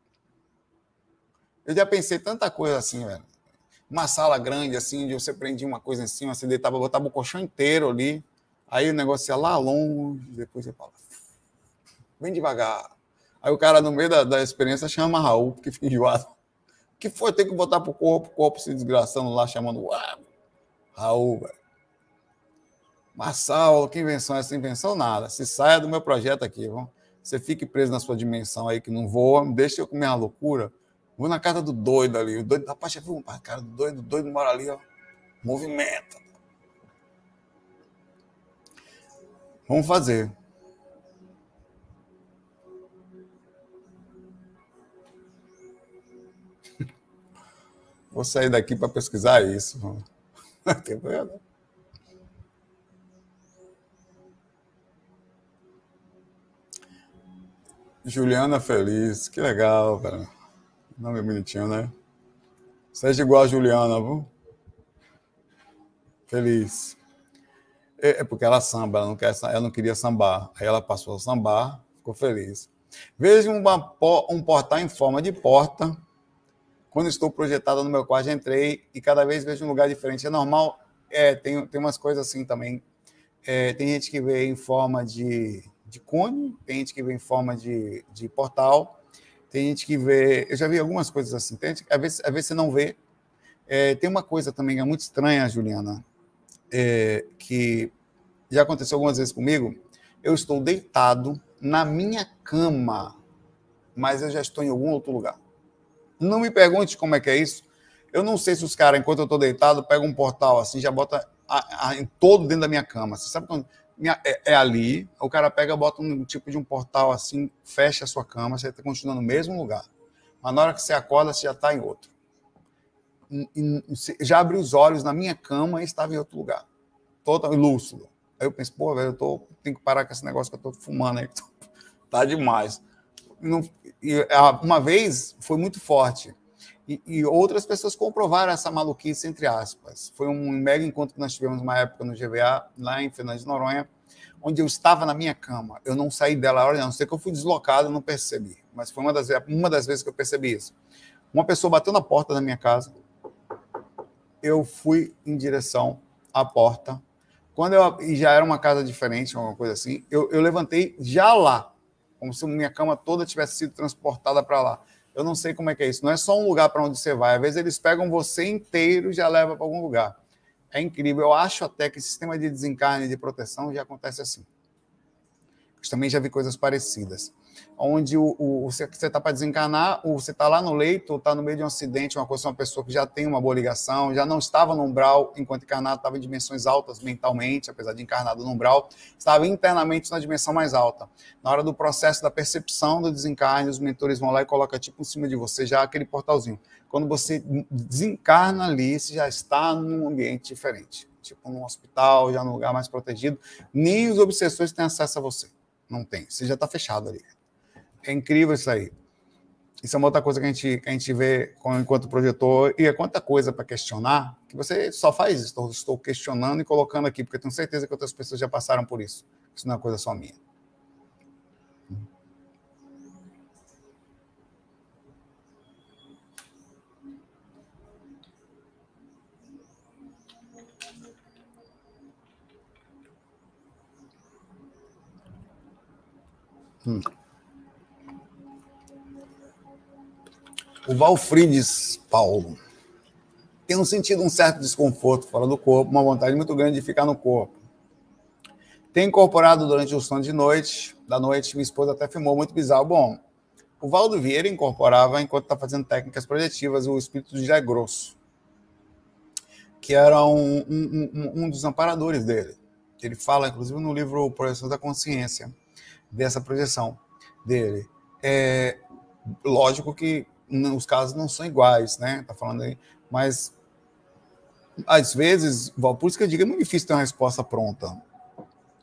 Eu já pensei tanta coisa assim, velho. Uma sala grande, assim, onde você prendia uma coisa em cima, você deitava, botava o colchão inteiro ali. Aí o negócio ia lá longe, depois você fala, vem devagar. Aí o cara, no meio da, da experiência, chama Raul, porque fica enjoado. O que foi? Tem que botar pro corpo, o corpo se desgraçando lá, chamando Raul, velho. Marçal, que invenção é essa invenção? Nada. Se saia do meu projeto aqui, vamos. Você fique preso na sua dimensão aí que não voa, deixa eu comer uma loucura. Vou na casa do doido ali. O doido da parte viu, cara do doido, doido mora ali, ó. Movimenta. Vamos fazer. Vou sair daqui para pesquisar isso. Tem problema. Juliana Feliz, que legal, cara. Nome bonitinho, né? Seja igual a Juliana, viu? Feliz. É, é porque ela samba, ela não, quer, ela não queria sambar. Aí ela passou a sambar, ficou feliz. Vejo uma, um portal em forma de porta. Quando estou projetada no meu quarto, entrei e cada vez vejo um lugar diferente. É normal, é, tem, tem umas coisas assim também. É, tem gente que vê em forma de de cone, tem gente que vê em forma de, de portal, tem gente que vê. Eu já vi algumas coisas assim, tem gente, às, vezes, às vezes você não vê. É, tem uma coisa também que é muito estranha, Juliana, é, que já aconteceu algumas vezes comigo. Eu estou deitado na minha cama, mas eu já estou em algum outro lugar. Não me pergunte como é que é isso. Eu não sei se os caras, enquanto eu estou deitado, pegam um portal assim, já bota a, a, em todo dentro da minha cama. Você sabe quando é, é, ali, o cara pega, bota um tipo de um portal assim, fecha a sua cama, você continua no mesmo lugar. Mas na hora que você acorda, você já está em outro. Já abri os olhos na minha cama e estava em outro lugar. Todo lúcido. Aí eu penso, pô, velho, eu tô, tenho que parar com esse negócio que eu tô fumando aí. tá demais. Não, e, uma vez foi muito forte. E, e, outras pessoas comprovaram essa maluquice, entre aspas. Foi um mega encontro que nós tivemos uma época no GVA, lá em Fernandes de Noronha, onde eu estava na minha cama. Eu não saí dela a não sei que eu fui deslocado, não percebi. Mas foi uma das, uma das vezes que eu percebi isso. Uma pessoa bateu na porta da minha casa. Eu fui em direção à porta. Quando eu, e já era uma casa diferente, alguma coisa assim, eu, eu levantei já lá, como se minha cama toda tivesse sido transportada para lá. Eu não sei como é que é isso. Não é só um lugar para onde você vai. Às vezes eles pegam você inteiro e já levam para algum lugar. É incrível. Eu acho até que sistema de desencarne de proteção já acontece assim. Eu também já vi coisas parecidas onde o, o você está para desencarnar, ou você está lá no leito, ou está no meio de um acidente, uma coisa, uma pessoa que já tem uma boa ligação, já não estava no umbral enquanto encarnado, estava em dimensões altas mentalmente, apesar de encarnado no umbral, estava internamente na dimensão mais alta. Na hora do processo da percepção do desencarne, os mentores vão lá e colocam tipo em cima de você já aquele portalzinho. Quando você desencarna ali, você já está num ambiente diferente, tipo num hospital, já num lugar mais protegido. Nem os obsessores têm acesso a você. Não tem. Você já está fechado ali. É incrível isso aí. Isso é uma outra coisa que a gente, que a gente vê enquanto projetor, e é quanta coisa para questionar, que você só faz isso. Estou, estou questionando e colocando aqui, porque tenho certeza que outras pessoas já passaram por isso. Isso não é coisa só minha. Hum. O Valfrides Paulo. Tenho sentido um certo desconforto fora do corpo, uma vontade muito grande de ficar no corpo. Tenho incorporado durante o sono de noite, da noite, minha esposa até filmou muito bizarro. Bom, o Valdo Vieira incorporava, enquanto está fazendo técnicas projetivas, o espírito de José Grosso, que era um, um, um, um dos amparadores dele. Ele fala, inclusive, no livro Projeção da Consciência, dessa projeção dele. É, lógico que os casos não são iguais, né? Tá falando aí, mas às vezes, por isso que eu digo, é muito difícil ter uma resposta pronta.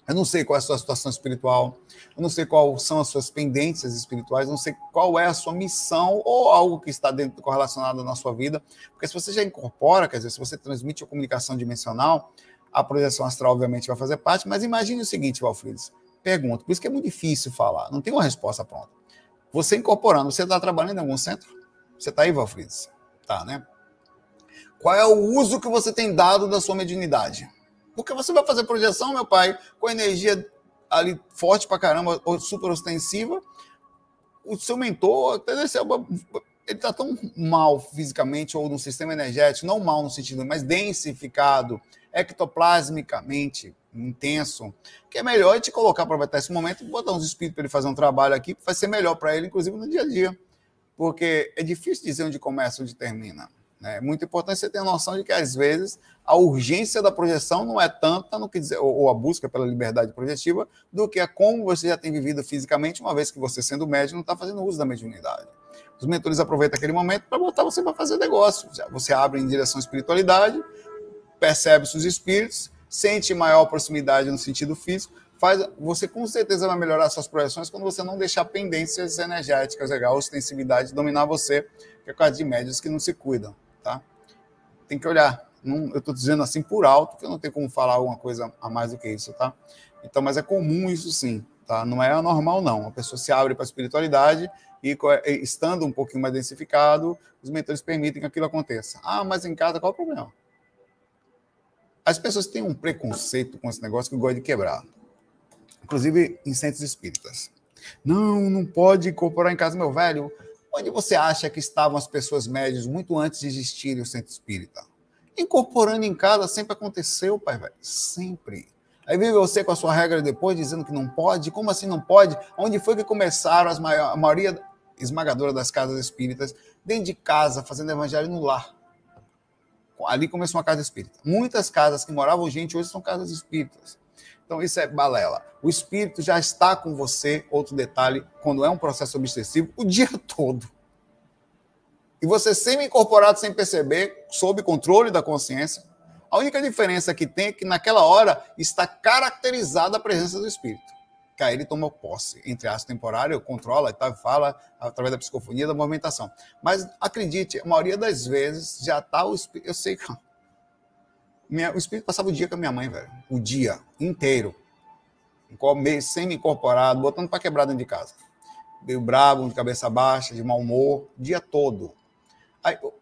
Eu não sei qual é a sua situação espiritual, eu não sei quais são as suas pendências espirituais, eu não sei qual é a sua missão ou algo que está dentro correlacionado na sua vida. Porque se você já incorpora, quer dizer, se você transmite a comunicação dimensional, a projeção astral obviamente vai fazer parte, mas imagine o seguinte, Valfrides, pergunta, por isso que é muito difícil falar, não tem uma resposta pronta. Você incorporando, você está trabalhando em algum centro? Você está aí, Valfrides? Tá, né? Qual é o uso que você tem dado da sua mediunidade? Porque você vai fazer projeção, meu pai, com energia ali forte pra caramba, super ostensiva. O seu mentor, ele tá tão mal fisicamente ou no sistema energético, não mal no sentido, mas densificado, ectoplasmicamente intenso, que é melhor te colocar, aproveitar esse momento, botar uns espíritos para ele fazer um trabalho aqui, vai ser melhor para ele, inclusive no dia a dia. Porque é difícil dizer onde começa, onde termina. Né? É muito importante você ter a noção de que, às vezes, a urgência da projeção não é tanta no que dizer, ou a busca pela liberdade projetiva, do que a como você já tem vivido fisicamente, uma vez que você, sendo médium, não está fazendo uso da mediunidade. Os mentores aproveitam aquele momento para botar você para fazer negócio. Você abre em direção à espiritualidade, percebe os espíritos, sente maior proximidade no sentido físico, faz, você com certeza vai melhorar suas projeções quando você não deixar pendências energéticas, a ostensividade dominar você, que é por causa de médios que não se cuidam, tá? Tem que olhar. Não, eu estou dizendo assim por alto, que eu não tenho como falar alguma coisa a mais do que isso, tá? Então, mas é comum isso sim, tá? Não é anormal, não. A pessoa se abre para a espiritualidade e, estando um pouquinho mais densificado, os mentores permitem que aquilo aconteça. Ah, mas em casa, qual o problema? As pessoas têm um preconceito com esse negócio que gosta de quebrar. Inclusive em centros espíritas. Não, não pode incorporar em casa, meu velho. Onde você acha que estavam as pessoas médias muito antes de existirem o centro espírita? Incorporando em casa sempre aconteceu, pai velho. Sempre. Aí vem você com a sua regra depois dizendo que não pode. Como assim não pode? Onde foi que começaram as maior, a maioria esmagadora das casas espíritas? Dentro de casa, fazendo evangelho no lar. Ali começou uma casa espírita. Muitas casas que moravam gente hoje são casas espíritas. Então, isso é balela. O espírito já está com você, outro detalhe, quando é um processo obsessivo, o dia todo. E você semi-incorporado sem perceber, sob controle da consciência. A única diferença que tem é que naquela hora está caracterizada a presença do espírito ele toma posse, entre aspas, temporário, controla e tal, fala através da psicofonia, da movimentação. Mas acredite, a maioria das vezes já está o espírito. Eu sei que. O espírito passava o dia com a minha mãe, velho. O dia inteiro. Semi-incorporado, botando para quebrar dentro de casa. Meio bravo, de cabeça baixa, de mau humor, o dia todo.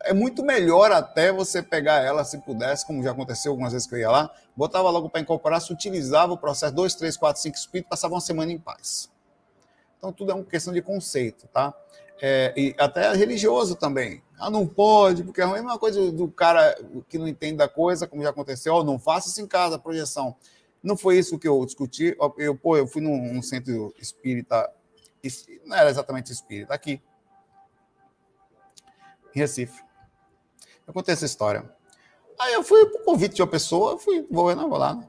É muito melhor até você pegar ela, se pudesse, como já aconteceu algumas vezes que eu ia lá, botava logo para incorporar, se utilizava o processo, dois, três, quatro, cinco espíritos, passava uma semana em paz. Então, tudo é uma questão de conceito, tá? É, e até religioso também. Ah, não pode, porque é a mesma coisa do cara que não entende da coisa, como já aconteceu, oh, não faça isso em casa, projeção. Não foi isso que eu discuti. Eu, pô, eu fui num, num centro espírita, não era exatamente espírita, aqui, em Recife. Eu contei essa história. Aí eu fui por convite de uma pessoa, fui, vou, não, vou lá. Né?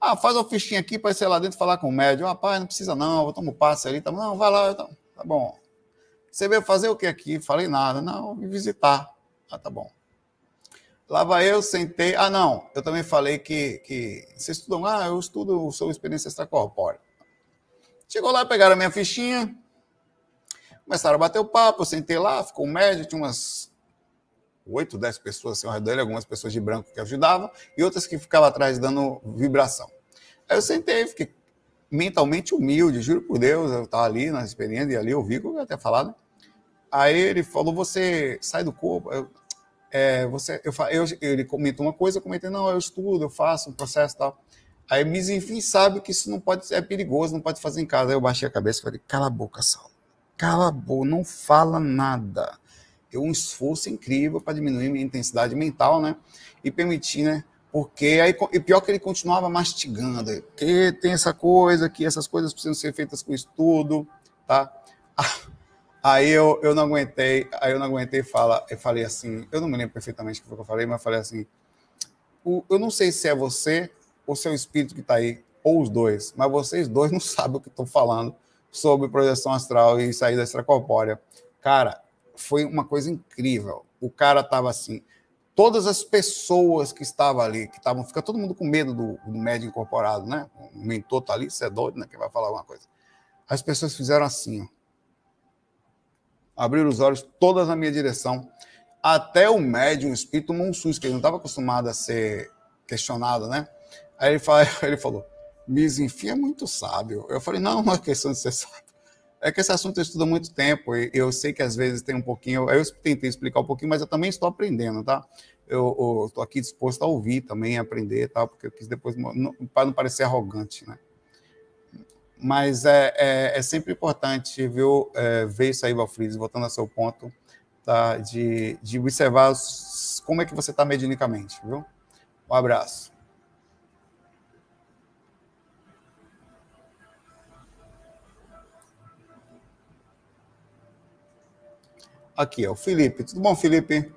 Ah, faz uma fichinha aqui para ir lá dentro falar com o médium. Rapaz, não precisa não, eu tomo passe ali. Tá, não, vai lá, tá, tá bom. Você veio fazer o que aqui? Falei nada. Não, me visitar. Ah, tá bom. Lá vai eu, sentei. Ah, não, eu também falei que, que vocês estudam. Ah, eu estudo sobre experiência extracorpórea. Chegou lá, pegaram a minha fichinha, Começaram a bater o papo, eu sentei lá, ficou um médio, tinha umas oito, dez pessoas assim, ao redor dele, algumas pessoas de branco que ajudavam e outras que ficavam atrás dando vibração. Aí eu sentei, fiquei mentalmente humilde, juro por Deus, eu estava ali na experiência e ali eu vi, como eu até falado. Aí ele falou: Você sai do corpo. Eu, é, você, eu, eu, ele comentou uma coisa, eu comentei: Não, eu estudo, eu faço um processo e tal. Aí, mas enfim, sabe que isso não pode é perigoso, não pode fazer em casa. Aí eu baixei a cabeça e falei: Cala a boca, Saulo. Cala a boca, não fala nada. É um esforço incrível para diminuir minha intensidade mental, né? E permitir, né? Porque aí, e pior que ele continuava mastigando, que tem essa coisa, que essas coisas precisam ser feitas com estudo, tá? Aí eu, eu não aguentei, aí eu não aguentei fala, eu falei assim, eu não me lembro perfeitamente o que eu falei, mas falei assim, eu não sei se é você ou se é o espírito que está aí, ou os dois, mas vocês dois não sabem o que estou falando, sobre projeção astral e saída extracorpórea. Cara, foi uma coisa incrível. O cara tava assim, todas as pessoas que estavam ali, que estavam, fica todo mundo com medo do, do médico incorporado, né? O mentor tá ali, você é doido, né? Que vai falar alguma coisa. As pessoas fizeram assim, ó. Abriram os olhos todas na minha direção. Até o médium, o espírito, susto, que ele não estava acostumado a ser questionado, né? Aí ele, fala, ele falou: Mizinfi é muito sábio. Eu falei, não, não é questão de ser sábio. É que esse assunto eu estudo há muito tempo, e eu sei que às vezes tem um pouquinho, eu tentei explicar um pouquinho, mas eu também estou aprendendo, tá? Eu estou aqui disposto a ouvir também, aprender, tá? Porque eu quis depois, para não parecer arrogante, né? Mas é, é, é sempre importante, viu, é, ver isso aí, Valfrides, voltando ao seu ponto, tá? De, de observar como é que você está medicamente, viu? Um abraço. Aqui, é o Felipe. Tudo bom, Felipe?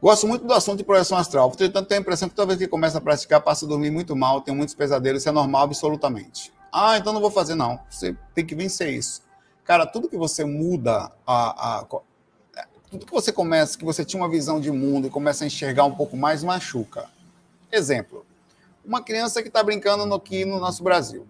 Gosto muito do assunto de projeção astral. Portanto, tenho a impressão que toda vez que começa a praticar, passa a dormir muito mal, tem muitos pesadelos, isso é normal absolutamente. Ah, então não vou fazer, não. Você tem que vencer isso. Cara, tudo que você muda, a, a, tudo que você começa, que você tinha uma visão de mundo e começa a enxergar um pouco mais, machuca. Exemplo, uma criança que está brincando no, aqui no nosso Brasil.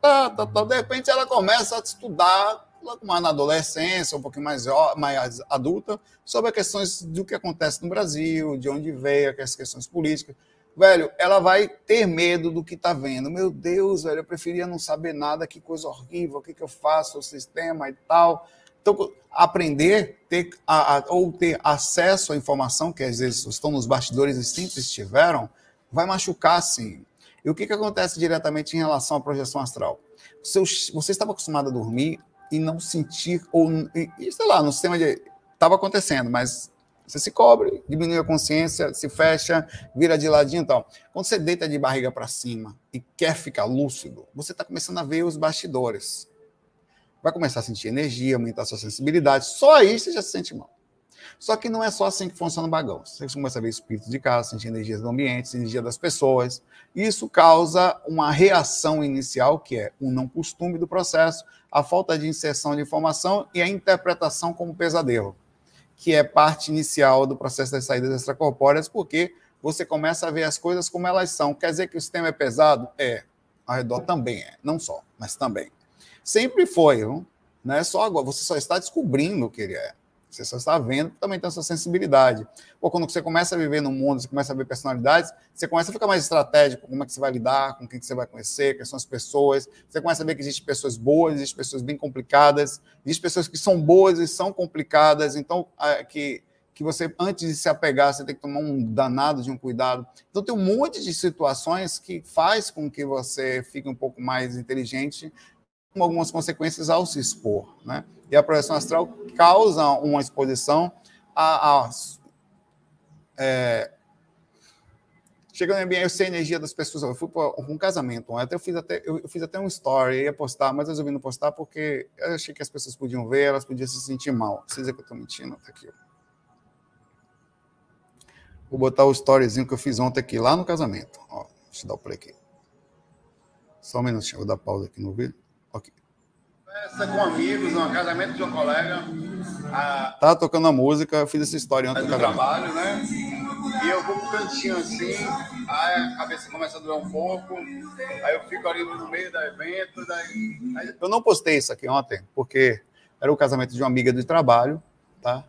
Tá, tá, tá, de repente ela começa a estudar logo mais na adolescência, um pouquinho mais, mais adulta, sobre as questões do que acontece no Brasil, de onde veio, as questões políticas. Velho, ela vai ter medo do que está vendo. Meu Deus, velho, eu preferia não saber nada, que coisa horrível, o que, que eu faço, o sistema e tal. Então, aprender ter, a, a, ou ter acesso à informação, que às vezes estão nos bastidores e sempre estiveram, vai machucar sim. E o que, que acontece diretamente em relação à projeção astral? Você, você estava acostumado a dormir e não sentir, ou, e, sei lá, no sistema de. Estava acontecendo, mas você se cobre, diminui a consciência, se fecha, vira de ladinho e tal. Quando você deita de barriga para cima e quer ficar lúcido, você está começando a ver os bastidores. Vai começar a sentir energia, aumentar a sua sensibilidade. Só aí você já se sente mal. Só que não é só assim que funciona o bagão. Você começa a ver espíritos de casa, sentir energias do ambiente, energia das pessoas. Isso causa uma reação inicial, que é o não costume do processo, a falta de inserção de informação e a interpretação como pesadelo, que é parte inicial do processo das saídas extracorpóreas, porque você começa a ver as coisas como elas são. Quer dizer que o sistema é pesado? É. Ao redor também é. Não só, mas também. Sempre foi, não é só agora. Você só está descobrindo o que ele é. Você só está vendo, também tem essa sensibilidade. Ou quando você começa a viver no mundo, você começa a ver personalidades, você começa a ficar mais estratégico, como é que você vai lidar, com quem que você vai conhecer, quem são as pessoas. Você começa a ver que existem pessoas boas, existem pessoas bem complicadas, existem pessoas que são boas e são complicadas. Então, que, que você, antes de se apegar, você tem que tomar um danado de um cuidado. Então, tem um monte de situações que faz com que você fique um pouco mais inteligente, com algumas consequências ao se expor, né? E a projeção astral causa uma exposição a, a é, no ambiente, eu sei a energia das pessoas. Eu fui para um casamento, até eu fiz até eu, fiz até um story, ia postar, mas resolvi não postar porque eu achei que as pessoas podiam ver, elas podiam se sentir mal. Vocês é que eu estou mentindo, tá aqui. Vou botar o storyzinho que eu fiz ontem aqui lá no casamento. Ó, deixa eu dar o play aqui. Só um minutinho, vou dar pausa aqui no vídeo. Festa com amigos, um casamento de um colega. A... Tá tocando a música, eu fiz essa história antes do trabalho, né? E eu vou pro cantinho assim, aí a cabeça começa a doer um pouco, aí eu fico ali no meio do evento. Daí... Eu não postei isso aqui ontem, porque era o casamento de uma amiga de trabalho, tá?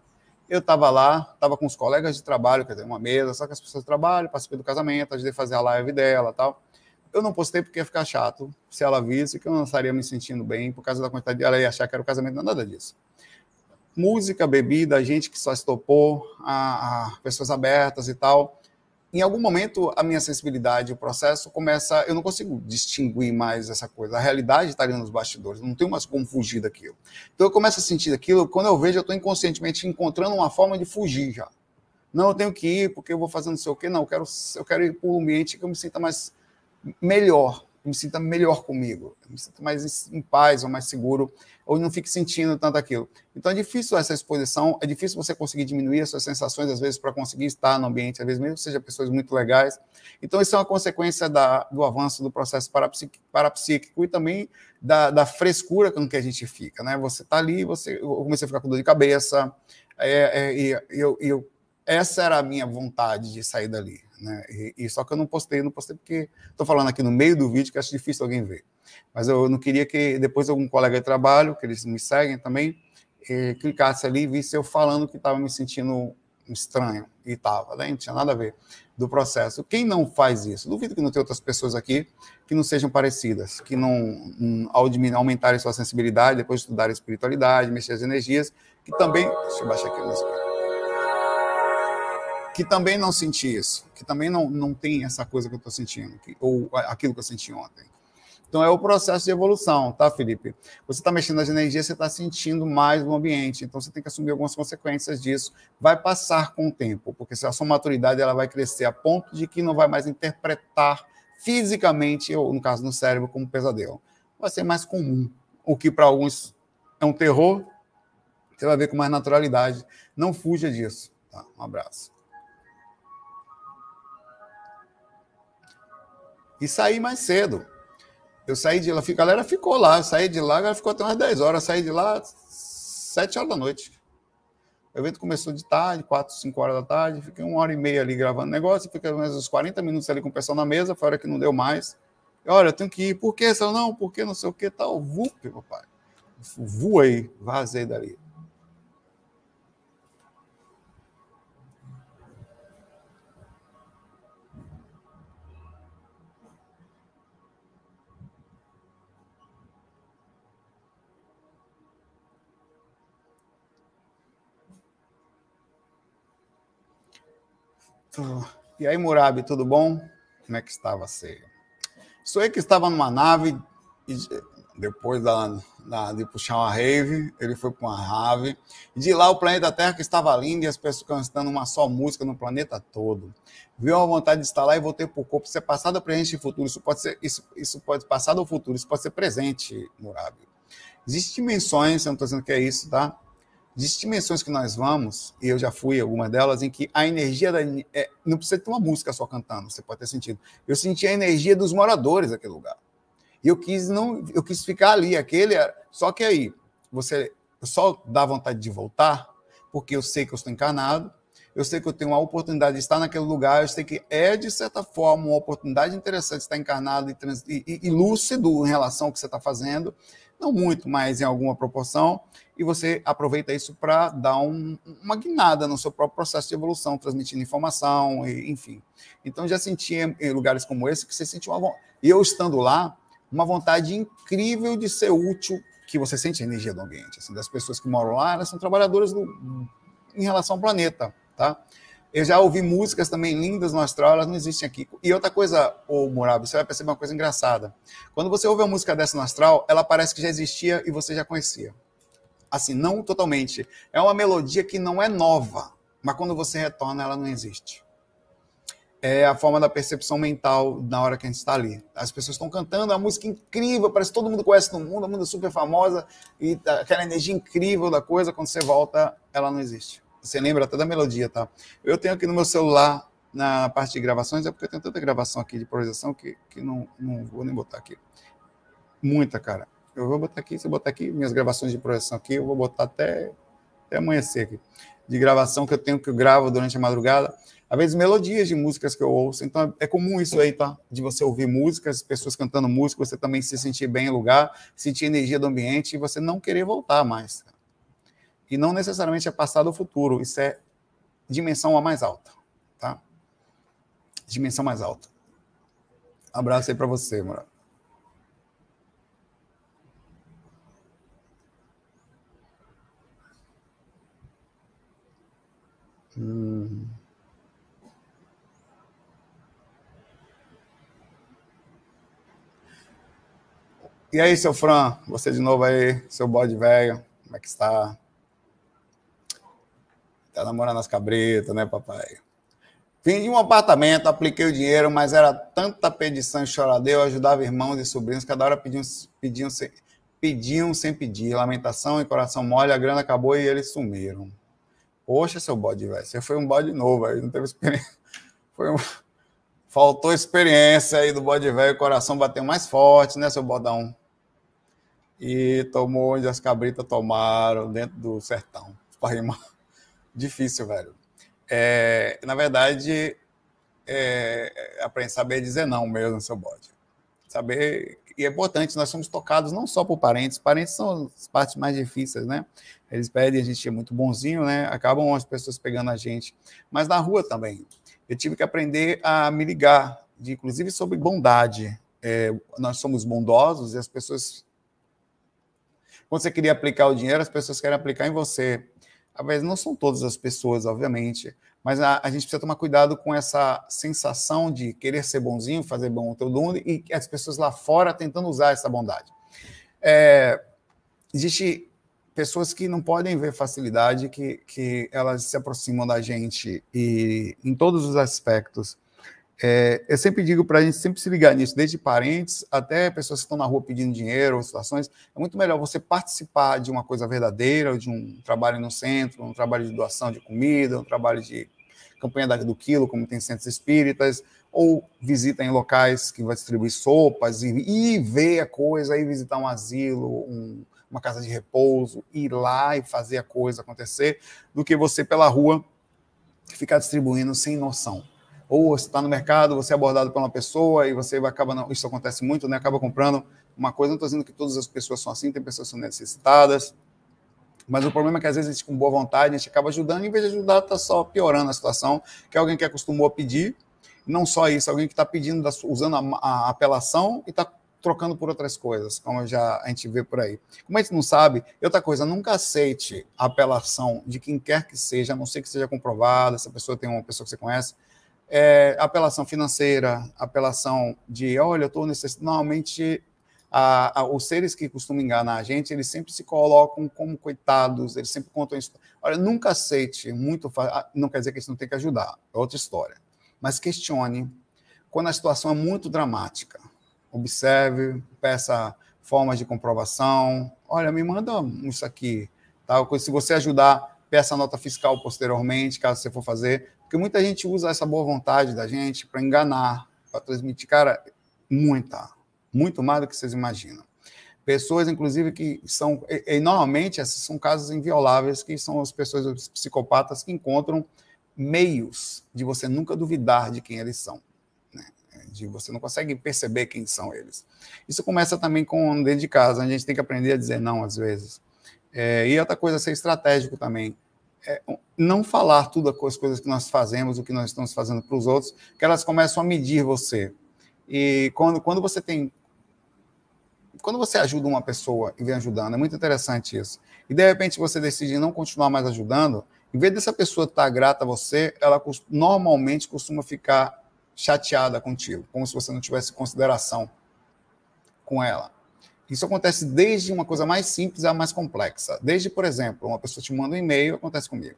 Eu estava lá, estava com os colegas de trabalho, quer dizer, uma mesa, só que as pessoas de trabalho, participei do casamento, ajudei a fazer a live dela tal. Eu não postei porque ia ficar chato se ela visse que eu não estaria me sentindo bem por causa da quantidade de ela ia achar que era o casamento, não nada disso. Música, bebida, gente que só estopou, a, a pessoas abertas e tal. Em algum momento, a minha sensibilidade, o processo começa. Eu não consigo distinguir mais essa coisa. A realidade está ali nos bastidores, não tenho mais como fugir daquilo. Então, eu começo a sentir aquilo. Quando eu vejo, eu estou inconscientemente encontrando uma forma de fugir já. Não, eu tenho que ir porque eu vou fazer não sei o quê. Não, eu quero, eu quero ir para um ambiente que eu me sinta mais melhor, me sinta melhor comigo, me sinta mais em paz ou mais seguro, ou não fique sentindo tanto aquilo. Então é difícil essa exposição, é difícil você conseguir diminuir as suas sensações, às vezes, para conseguir estar no ambiente, às vezes mesmo que sejam pessoas muito legais. Então isso é uma consequência da, do avanço do processo parapsíquico, parapsíquico e também da, da, frescura com que a gente fica. Né? Você está ali, você, eu comecei a ficar com dor de cabeça, é, é, e eu, eu, essa era a minha vontade de sair dali. Né? E, e, só que eu não postei, não postei porque estou falando aqui no meio do vídeo que acho difícil alguém ver. Mas eu não queria que depois algum colega de trabalho, que eles me seguem também, eh, clicasse ali e visse eu falando que estava me sentindo estranho. E tava, né? não tinha nada a ver do processo. Quem não faz isso? Duvido que não tenha outras pessoas aqui que não sejam parecidas, que não, um, ao aumentarem sua sensibilidade, depois estudar espiritualidade, mexer as energias, que também. Deixa eu baixar aqui a música. Que também não senti isso, que também não, não tem essa coisa que eu estou sentindo, que, ou aquilo que eu senti ontem. Então é o processo de evolução, tá, Felipe? Você está mexendo nas energias, você está sentindo mais no ambiente, então você tem que assumir algumas consequências disso. Vai passar com o tempo, porque a sua maturidade ela vai crescer a ponto de que não vai mais interpretar fisicamente, ou no caso no cérebro, como pesadelo. Vai ser mais comum. O que para alguns é um terror, você vai ver com mais naturalidade. Não fuja disso. Tá? Um abraço. E sair mais cedo. Eu saí de lá, a galera ficou lá, eu saí de lá, a galera ficou até umas 10 horas, eu saí de lá 7 horas da noite. O evento começou de tarde, 4, 5 horas da tarde, fiquei uma hora e meia ali gravando negócio, fiquei mais uns 40 minutos ali com o pessoal na mesa, foi a hora que não deu mais. E, Olha, eu tenho que ir, por quê? Eu, não, porque não sei o que, tal, vup, papai. Voei, vazei dali. E aí, Murabi, tudo bom? Como é que estava você? Sou eu que estava numa nave e depois da, da, de puxar uma rave, ele foi para uma rave. De lá o planeta Terra que estava lindo e as pessoas cantando uma só música no planeta todo. Viu a vontade de estar lá e voltei para o corpo. Isso é passado, presente e futuro. Isso pode ser, isso, isso pode passado ou futuro. Isso pode ser presente, Murabi. Existem dimensões, eu não estou dizendo que é isso, tá? Existem dimensões que nós vamos, e eu já fui em algumas delas, em que a energia da. É, não precisa ter uma música só cantando, você pode ter sentido. Eu senti a energia dos moradores daquele lugar. E eu quis não, eu quis ficar ali, aquele era, só que aí você só dá vontade de voltar, porque eu sei que eu estou encarnado, eu sei que eu tenho uma oportunidade de estar naquele lugar, eu sei que é, de certa forma, uma oportunidade interessante estar encarnado e, trans, e, e, e lúcido em relação ao que você está fazendo, não muito, mas em alguma proporção, e você aproveita isso para dar um, uma guinada no seu próprio processo de evolução, transmitindo informação, e, enfim. Então, já sentia em lugares como esse que você sentia uma eu estando lá, uma vontade incrível de ser útil, que você sente a energia do ambiente. Assim, das pessoas que moram lá, elas são trabalhadoras do, em relação ao planeta, tá? Eu já ouvi músicas também lindas no astral, elas não existem aqui. E outra coisa, ô Murabi, você vai perceber uma coisa engraçada. Quando você ouve uma música dessa no astral, ela parece que já existia e você já conhecia. Assim, não totalmente. É uma melodia que não é nova, mas quando você retorna, ela não existe. É a forma da percepção mental na hora que a gente está ali. As pessoas estão cantando, a música incrível, parece que todo mundo conhece no mundo, a música super famosa, e aquela energia incrível da coisa, quando você volta, ela não existe. Você lembra até da melodia, tá? Eu tenho aqui no meu celular, na parte de gravações, é porque eu tenho tanta gravação aqui de projeção que, que não, não vou nem botar aqui. Muita, cara. Eu vou botar aqui, se eu botar aqui minhas gravações de projeção aqui, eu vou botar até, até amanhecer aqui. De gravação que eu tenho, que eu gravo durante a madrugada. Às vezes, melodias de músicas que eu ouço. Então, é comum isso aí, tá? De você ouvir músicas, pessoas cantando música, você também se sentir bem em lugar, sentir energia do ambiente e você não querer voltar mais. E não necessariamente é passado ou futuro, isso é dimensão a mais alta, tá? Dimensão mais alta. abraço aí para você, mano. E aí, seu Fran, você de novo aí, seu bode velho, como é que está? Tá namorando as cabritas, né, papai? De um apartamento, apliquei o dinheiro, mas era tanta pedição e choradeira, eu ajudava irmãos e sobrinhos, cada hora pediam, pediam, sem, pediam sem pedir, lamentação e coração mole, a grana acabou e eles sumiram. Poxa, seu bode, velho, você foi um bode novo, aí não teve experiência. Foi um... Faltou experiência aí do bode velho, o coração bateu mais forte, né, seu bodão? E tomou onde as cabritas tomaram, dentro do sertão. Para rimar difícil, velho. É, na verdade, é, a saber dizer não mesmo, seu bode. Saber. E é importante, nós somos tocados não só por parentes, parentes são as partes mais difíceis, né? Eles pedem, a gente é muito bonzinho, né? Acabam as pessoas pegando a gente. Mas na rua também. Eu tive que aprender a me ligar, de, inclusive sobre bondade. É, nós somos bondosos e as pessoas. Quando você queria aplicar o dinheiro, as pessoas querem aplicar em você. Às vezes não são todas as pessoas, obviamente, mas a, a, gente precisa tomar cuidado com essa sensação de querer ser bonzinho, fazer bom todo mundo, e as pessoas lá fora tentando usar essa bondade. É, existe pessoas que não podem ver facilidade, que, que elas se aproximam da gente e em todos os aspectos. É, eu sempre digo para a gente sempre se ligar nisso, desde parentes até pessoas que estão na rua pedindo dinheiro ou situações. É muito melhor você participar de uma coisa verdadeira, de um trabalho no centro, um trabalho de doação de comida, um trabalho de campanha do quilo, como tem centros espíritas, ou visita em locais que vai distribuir sopas e, e ver a coisa, aí visitar um asilo, um, uma casa de repouso, ir lá e fazer a coisa acontecer, do que você pela rua ficar distribuindo sem noção ou você está no mercado, você é abordado por uma pessoa e você acaba, não, isso acontece muito, né? Acaba comprando uma coisa. Não estou dizendo que todas as pessoas são assim, tem pessoas que são necessitadas, mas o problema é que às vezes a gente, com boa vontade, a gente acaba ajudando, e em vez de ajudar, está só piorando a situação, que é alguém que acostumou a pedir, não só isso, alguém que está pedindo, usando a, a apelação e está trocando por outras coisas, como já a gente vê por aí. Como a gente não sabe, outra coisa, nunca aceite a apelação de quem quer que seja, a não ser que seja comprovada, se a pessoa tem uma pessoa que você conhece, é, apelação financeira, apelação de, olha, eu estou necessitando. Normalmente, a, a, os seres que costumam enganar a gente, eles sempre se colocam como coitados, eles sempre contam isso. Olha, nunca aceite muito, ah, não quer dizer que isso não tem que ajudar, é outra história. Mas questione quando a situação é muito dramática. Observe, peça formas de comprovação. Olha, me manda isso aqui. Tá? Se você ajudar, peça nota fiscal posteriormente, caso você for fazer. Porque muita gente usa essa boa vontade da gente para enganar, para transmitir, cara, muita, muito mais do que vocês imaginam. Pessoas, inclusive, que são, e, e normalmente, esses são casos invioláveis, que são as pessoas os psicopatas que encontram meios de você nunca duvidar de quem eles são. De você não consegue perceber quem são eles. Isso começa também com dentro de casa, a gente tem que aprender a dizer não às vezes. É, e outra coisa, ser estratégico também é, não falar tudo as coisas que nós fazemos, o que nós estamos fazendo para os outros, que elas começam a medir você. E quando, quando você tem. Quando você ajuda uma pessoa e vem ajudando, é muito interessante isso. E de repente você decide não continuar mais ajudando, em vez dessa pessoa estar grata a você, ela normalmente costuma ficar chateada contigo, como se você não tivesse consideração com ela. Isso acontece desde uma coisa mais simples à mais complexa. Desde, por exemplo, uma pessoa te manda um e-mail, acontece comigo.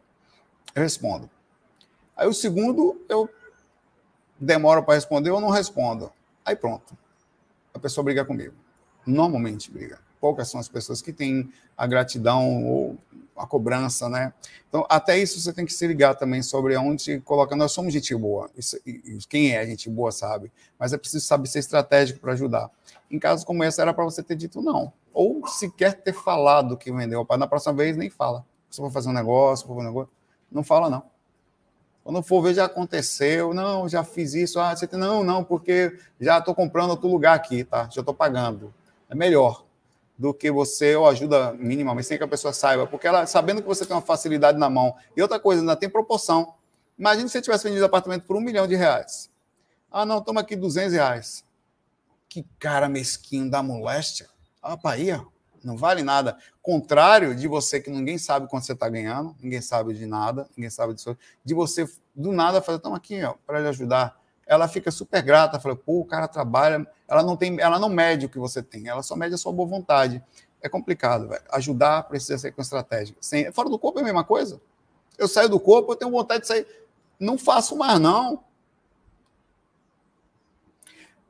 Eu respondo. Aí o segundo, eu demoro para responder ou não respondo. Aí pronto. A pessoa briga comigo. Normalmente briga. Poucas são as pessoas que têm a gratidão ou a cobrança, né? Então, até isso você tem que se ligar também sobre onde coloca. Nós somos gente boa. Isso, quem é gente boa sabe. Mas é preciso saber ser estratégico para ajudar. Em casos como esse, era para você ter dito não. Ou sequer ter falado que vendeu. Na próxima vez, nem fala. Se for fazer um negócio, for fazer um negócio, não fala não. Quando for ver, já aconteceu. Não, já fiz isso. Ah, você tem... Não, não, porque já estou comprando outro lugar aqui, tá? Já estou pagando. É melhor do que você ou ajuda mínima, mas sem que a pessoa saiba, porque ela sabendo que você tem uma facilidade na mão. E outra coisa, ainda tem proporção. Imagine se você tivesse vendido apartamento por um milhão de reais. Ah, não, toma aqui 200 reais. Que cara mesquinho da moléstia. Ah, Bahia, não vale nada. Contrário de você que ninguém sabe quanto você está ganhando, ninguém sabe de nada, ninguém sabe disso. De você, do nada, fazer, toma aqui, ó, para lhe ajudar. Ela fica super grata, fala, pô, o cara trabalha. Ela não tem, ela não mede o que você tem, ela só mede a sua boa vontade. É complicado, velho. Ajudar precisa ser com estratégia. Sem, fora do corpo é a mesma coisa. Eu saio do corpo, eu tenho vontade de sair. Não faço mais, não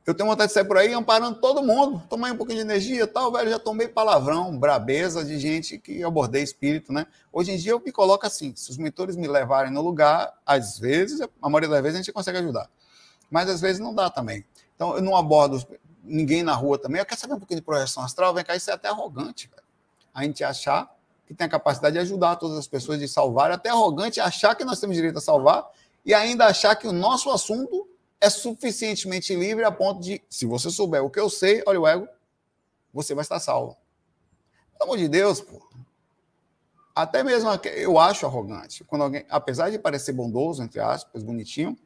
eu tenho vontade de sair por aí amparando todo mundo. Tomei um pouquinho de energia tal, velho. Já tomei palavrão, brabeza de gente que abordei espírito, né? Hoje em dia eu me coloco assim: se os mentores me levarem no lugar, às vezes, a maioria das vezes a gente consegue ajudar. Mas às vezes não dá também. Então eu não abordo ninguém na rua também. Eu quero saber um pouquinho de projeção astral, vem cá, isso é até arrogante. A gente achar que tem a capacidade de ajudar todas as pessoas, de salvar, é até arrogante achar que nós temos direito a salvar e ainda achar que o nosso assunto é suficientemente livre a ponto de, se você souber o que eu sei, olha o ego, você vai estar salvo. Pelo amor de Deus, pô. Até mesmo eu acho arrogante. Quando alguém, apesar de parecer bondoso, entre aspas, bonitinho,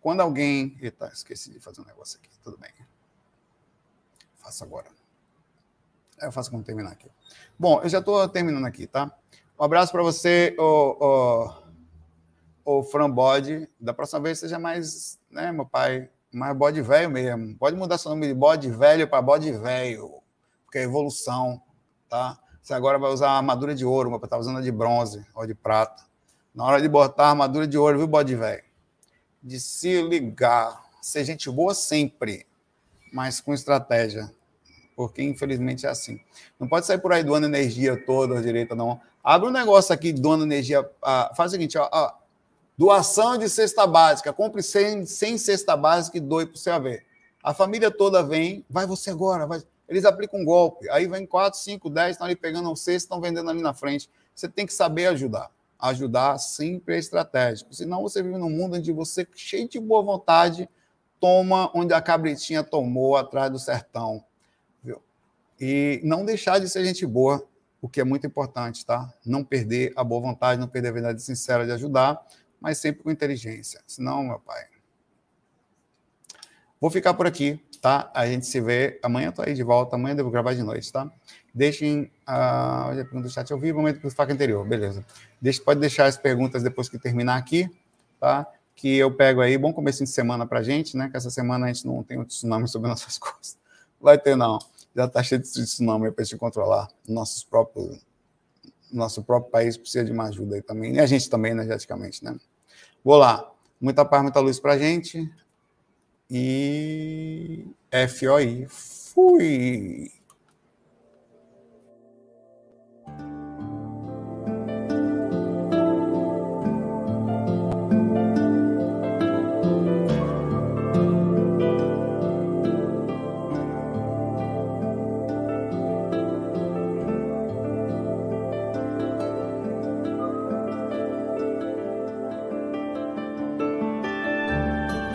quando alguém. Eita, esqueci de fazer um negócio aqui. Tudo bem. Faço agora. Eu faço quando terminar aqui. Bom, eu já estou terminando aqui, tá? Um abraço para você, o, o, o Fran Bode. Da próxima vez seja mais, né, meu pai, mais bode velho mesmo. Pode mudar seu nome de bode velho para bode velho, porque é evolução, tá? Você agora vai usar a armadura de ouro, mas tá usando a de bronze ou de prata. Na hora de botar a armadura de ouro, viu, bode velho? De se ligar, ser gente boa sempre, mas com estratégia porque infelizmente é assim. Não pode sair por aí doando energia toda à direita, não. Abre um negócio aqui doando energia. Ah, faz o seguinte, ó, ó, doação de cesta básica. Compre 100, 100 cesta básica e doe para você ver. A família toda vem, vai você agora, vai. Eles aplicam um golpe. Aí vem 4, 5, 10, estão ali pegando um cesto, estão vendendo ali na frente. Você tem que saber ajudar. Ajudar sempre é estratégico. Senão você vive num mundo onde você, cheio de boa vontade, toma onde a cabritinha tomou atrás do sertão e não deixar de ser gente boa, o que é muito importante, tá? Não perder a boa vontade, não perder a verdade sincera de ajudar, mas sempre com inteligência. Senão, meu pai. Vou ficar por aqui, tá? A gente se vê. Amanhã tô aí de volta, amanhã devo gravar de noite, tá? Deixem a pergunta do chat ao vivo, momento para o faca anterior, beleza. Deixe, pode deixar as perguntas depois que terminar aqui, tá? Que eu pego aí, bom começo de semana pra gente, né? Que essa semana a gente não tem um tsunami sobre nossas costas. Vai ter, não já está cheio de tsunami para se controlar. Nossos próprios, nosso próprio país precisa de uma ajuda aí também. E a gente também, energeticamente, né? Vou lá. Muita paz, muita luz para gente. E FOI. Fui!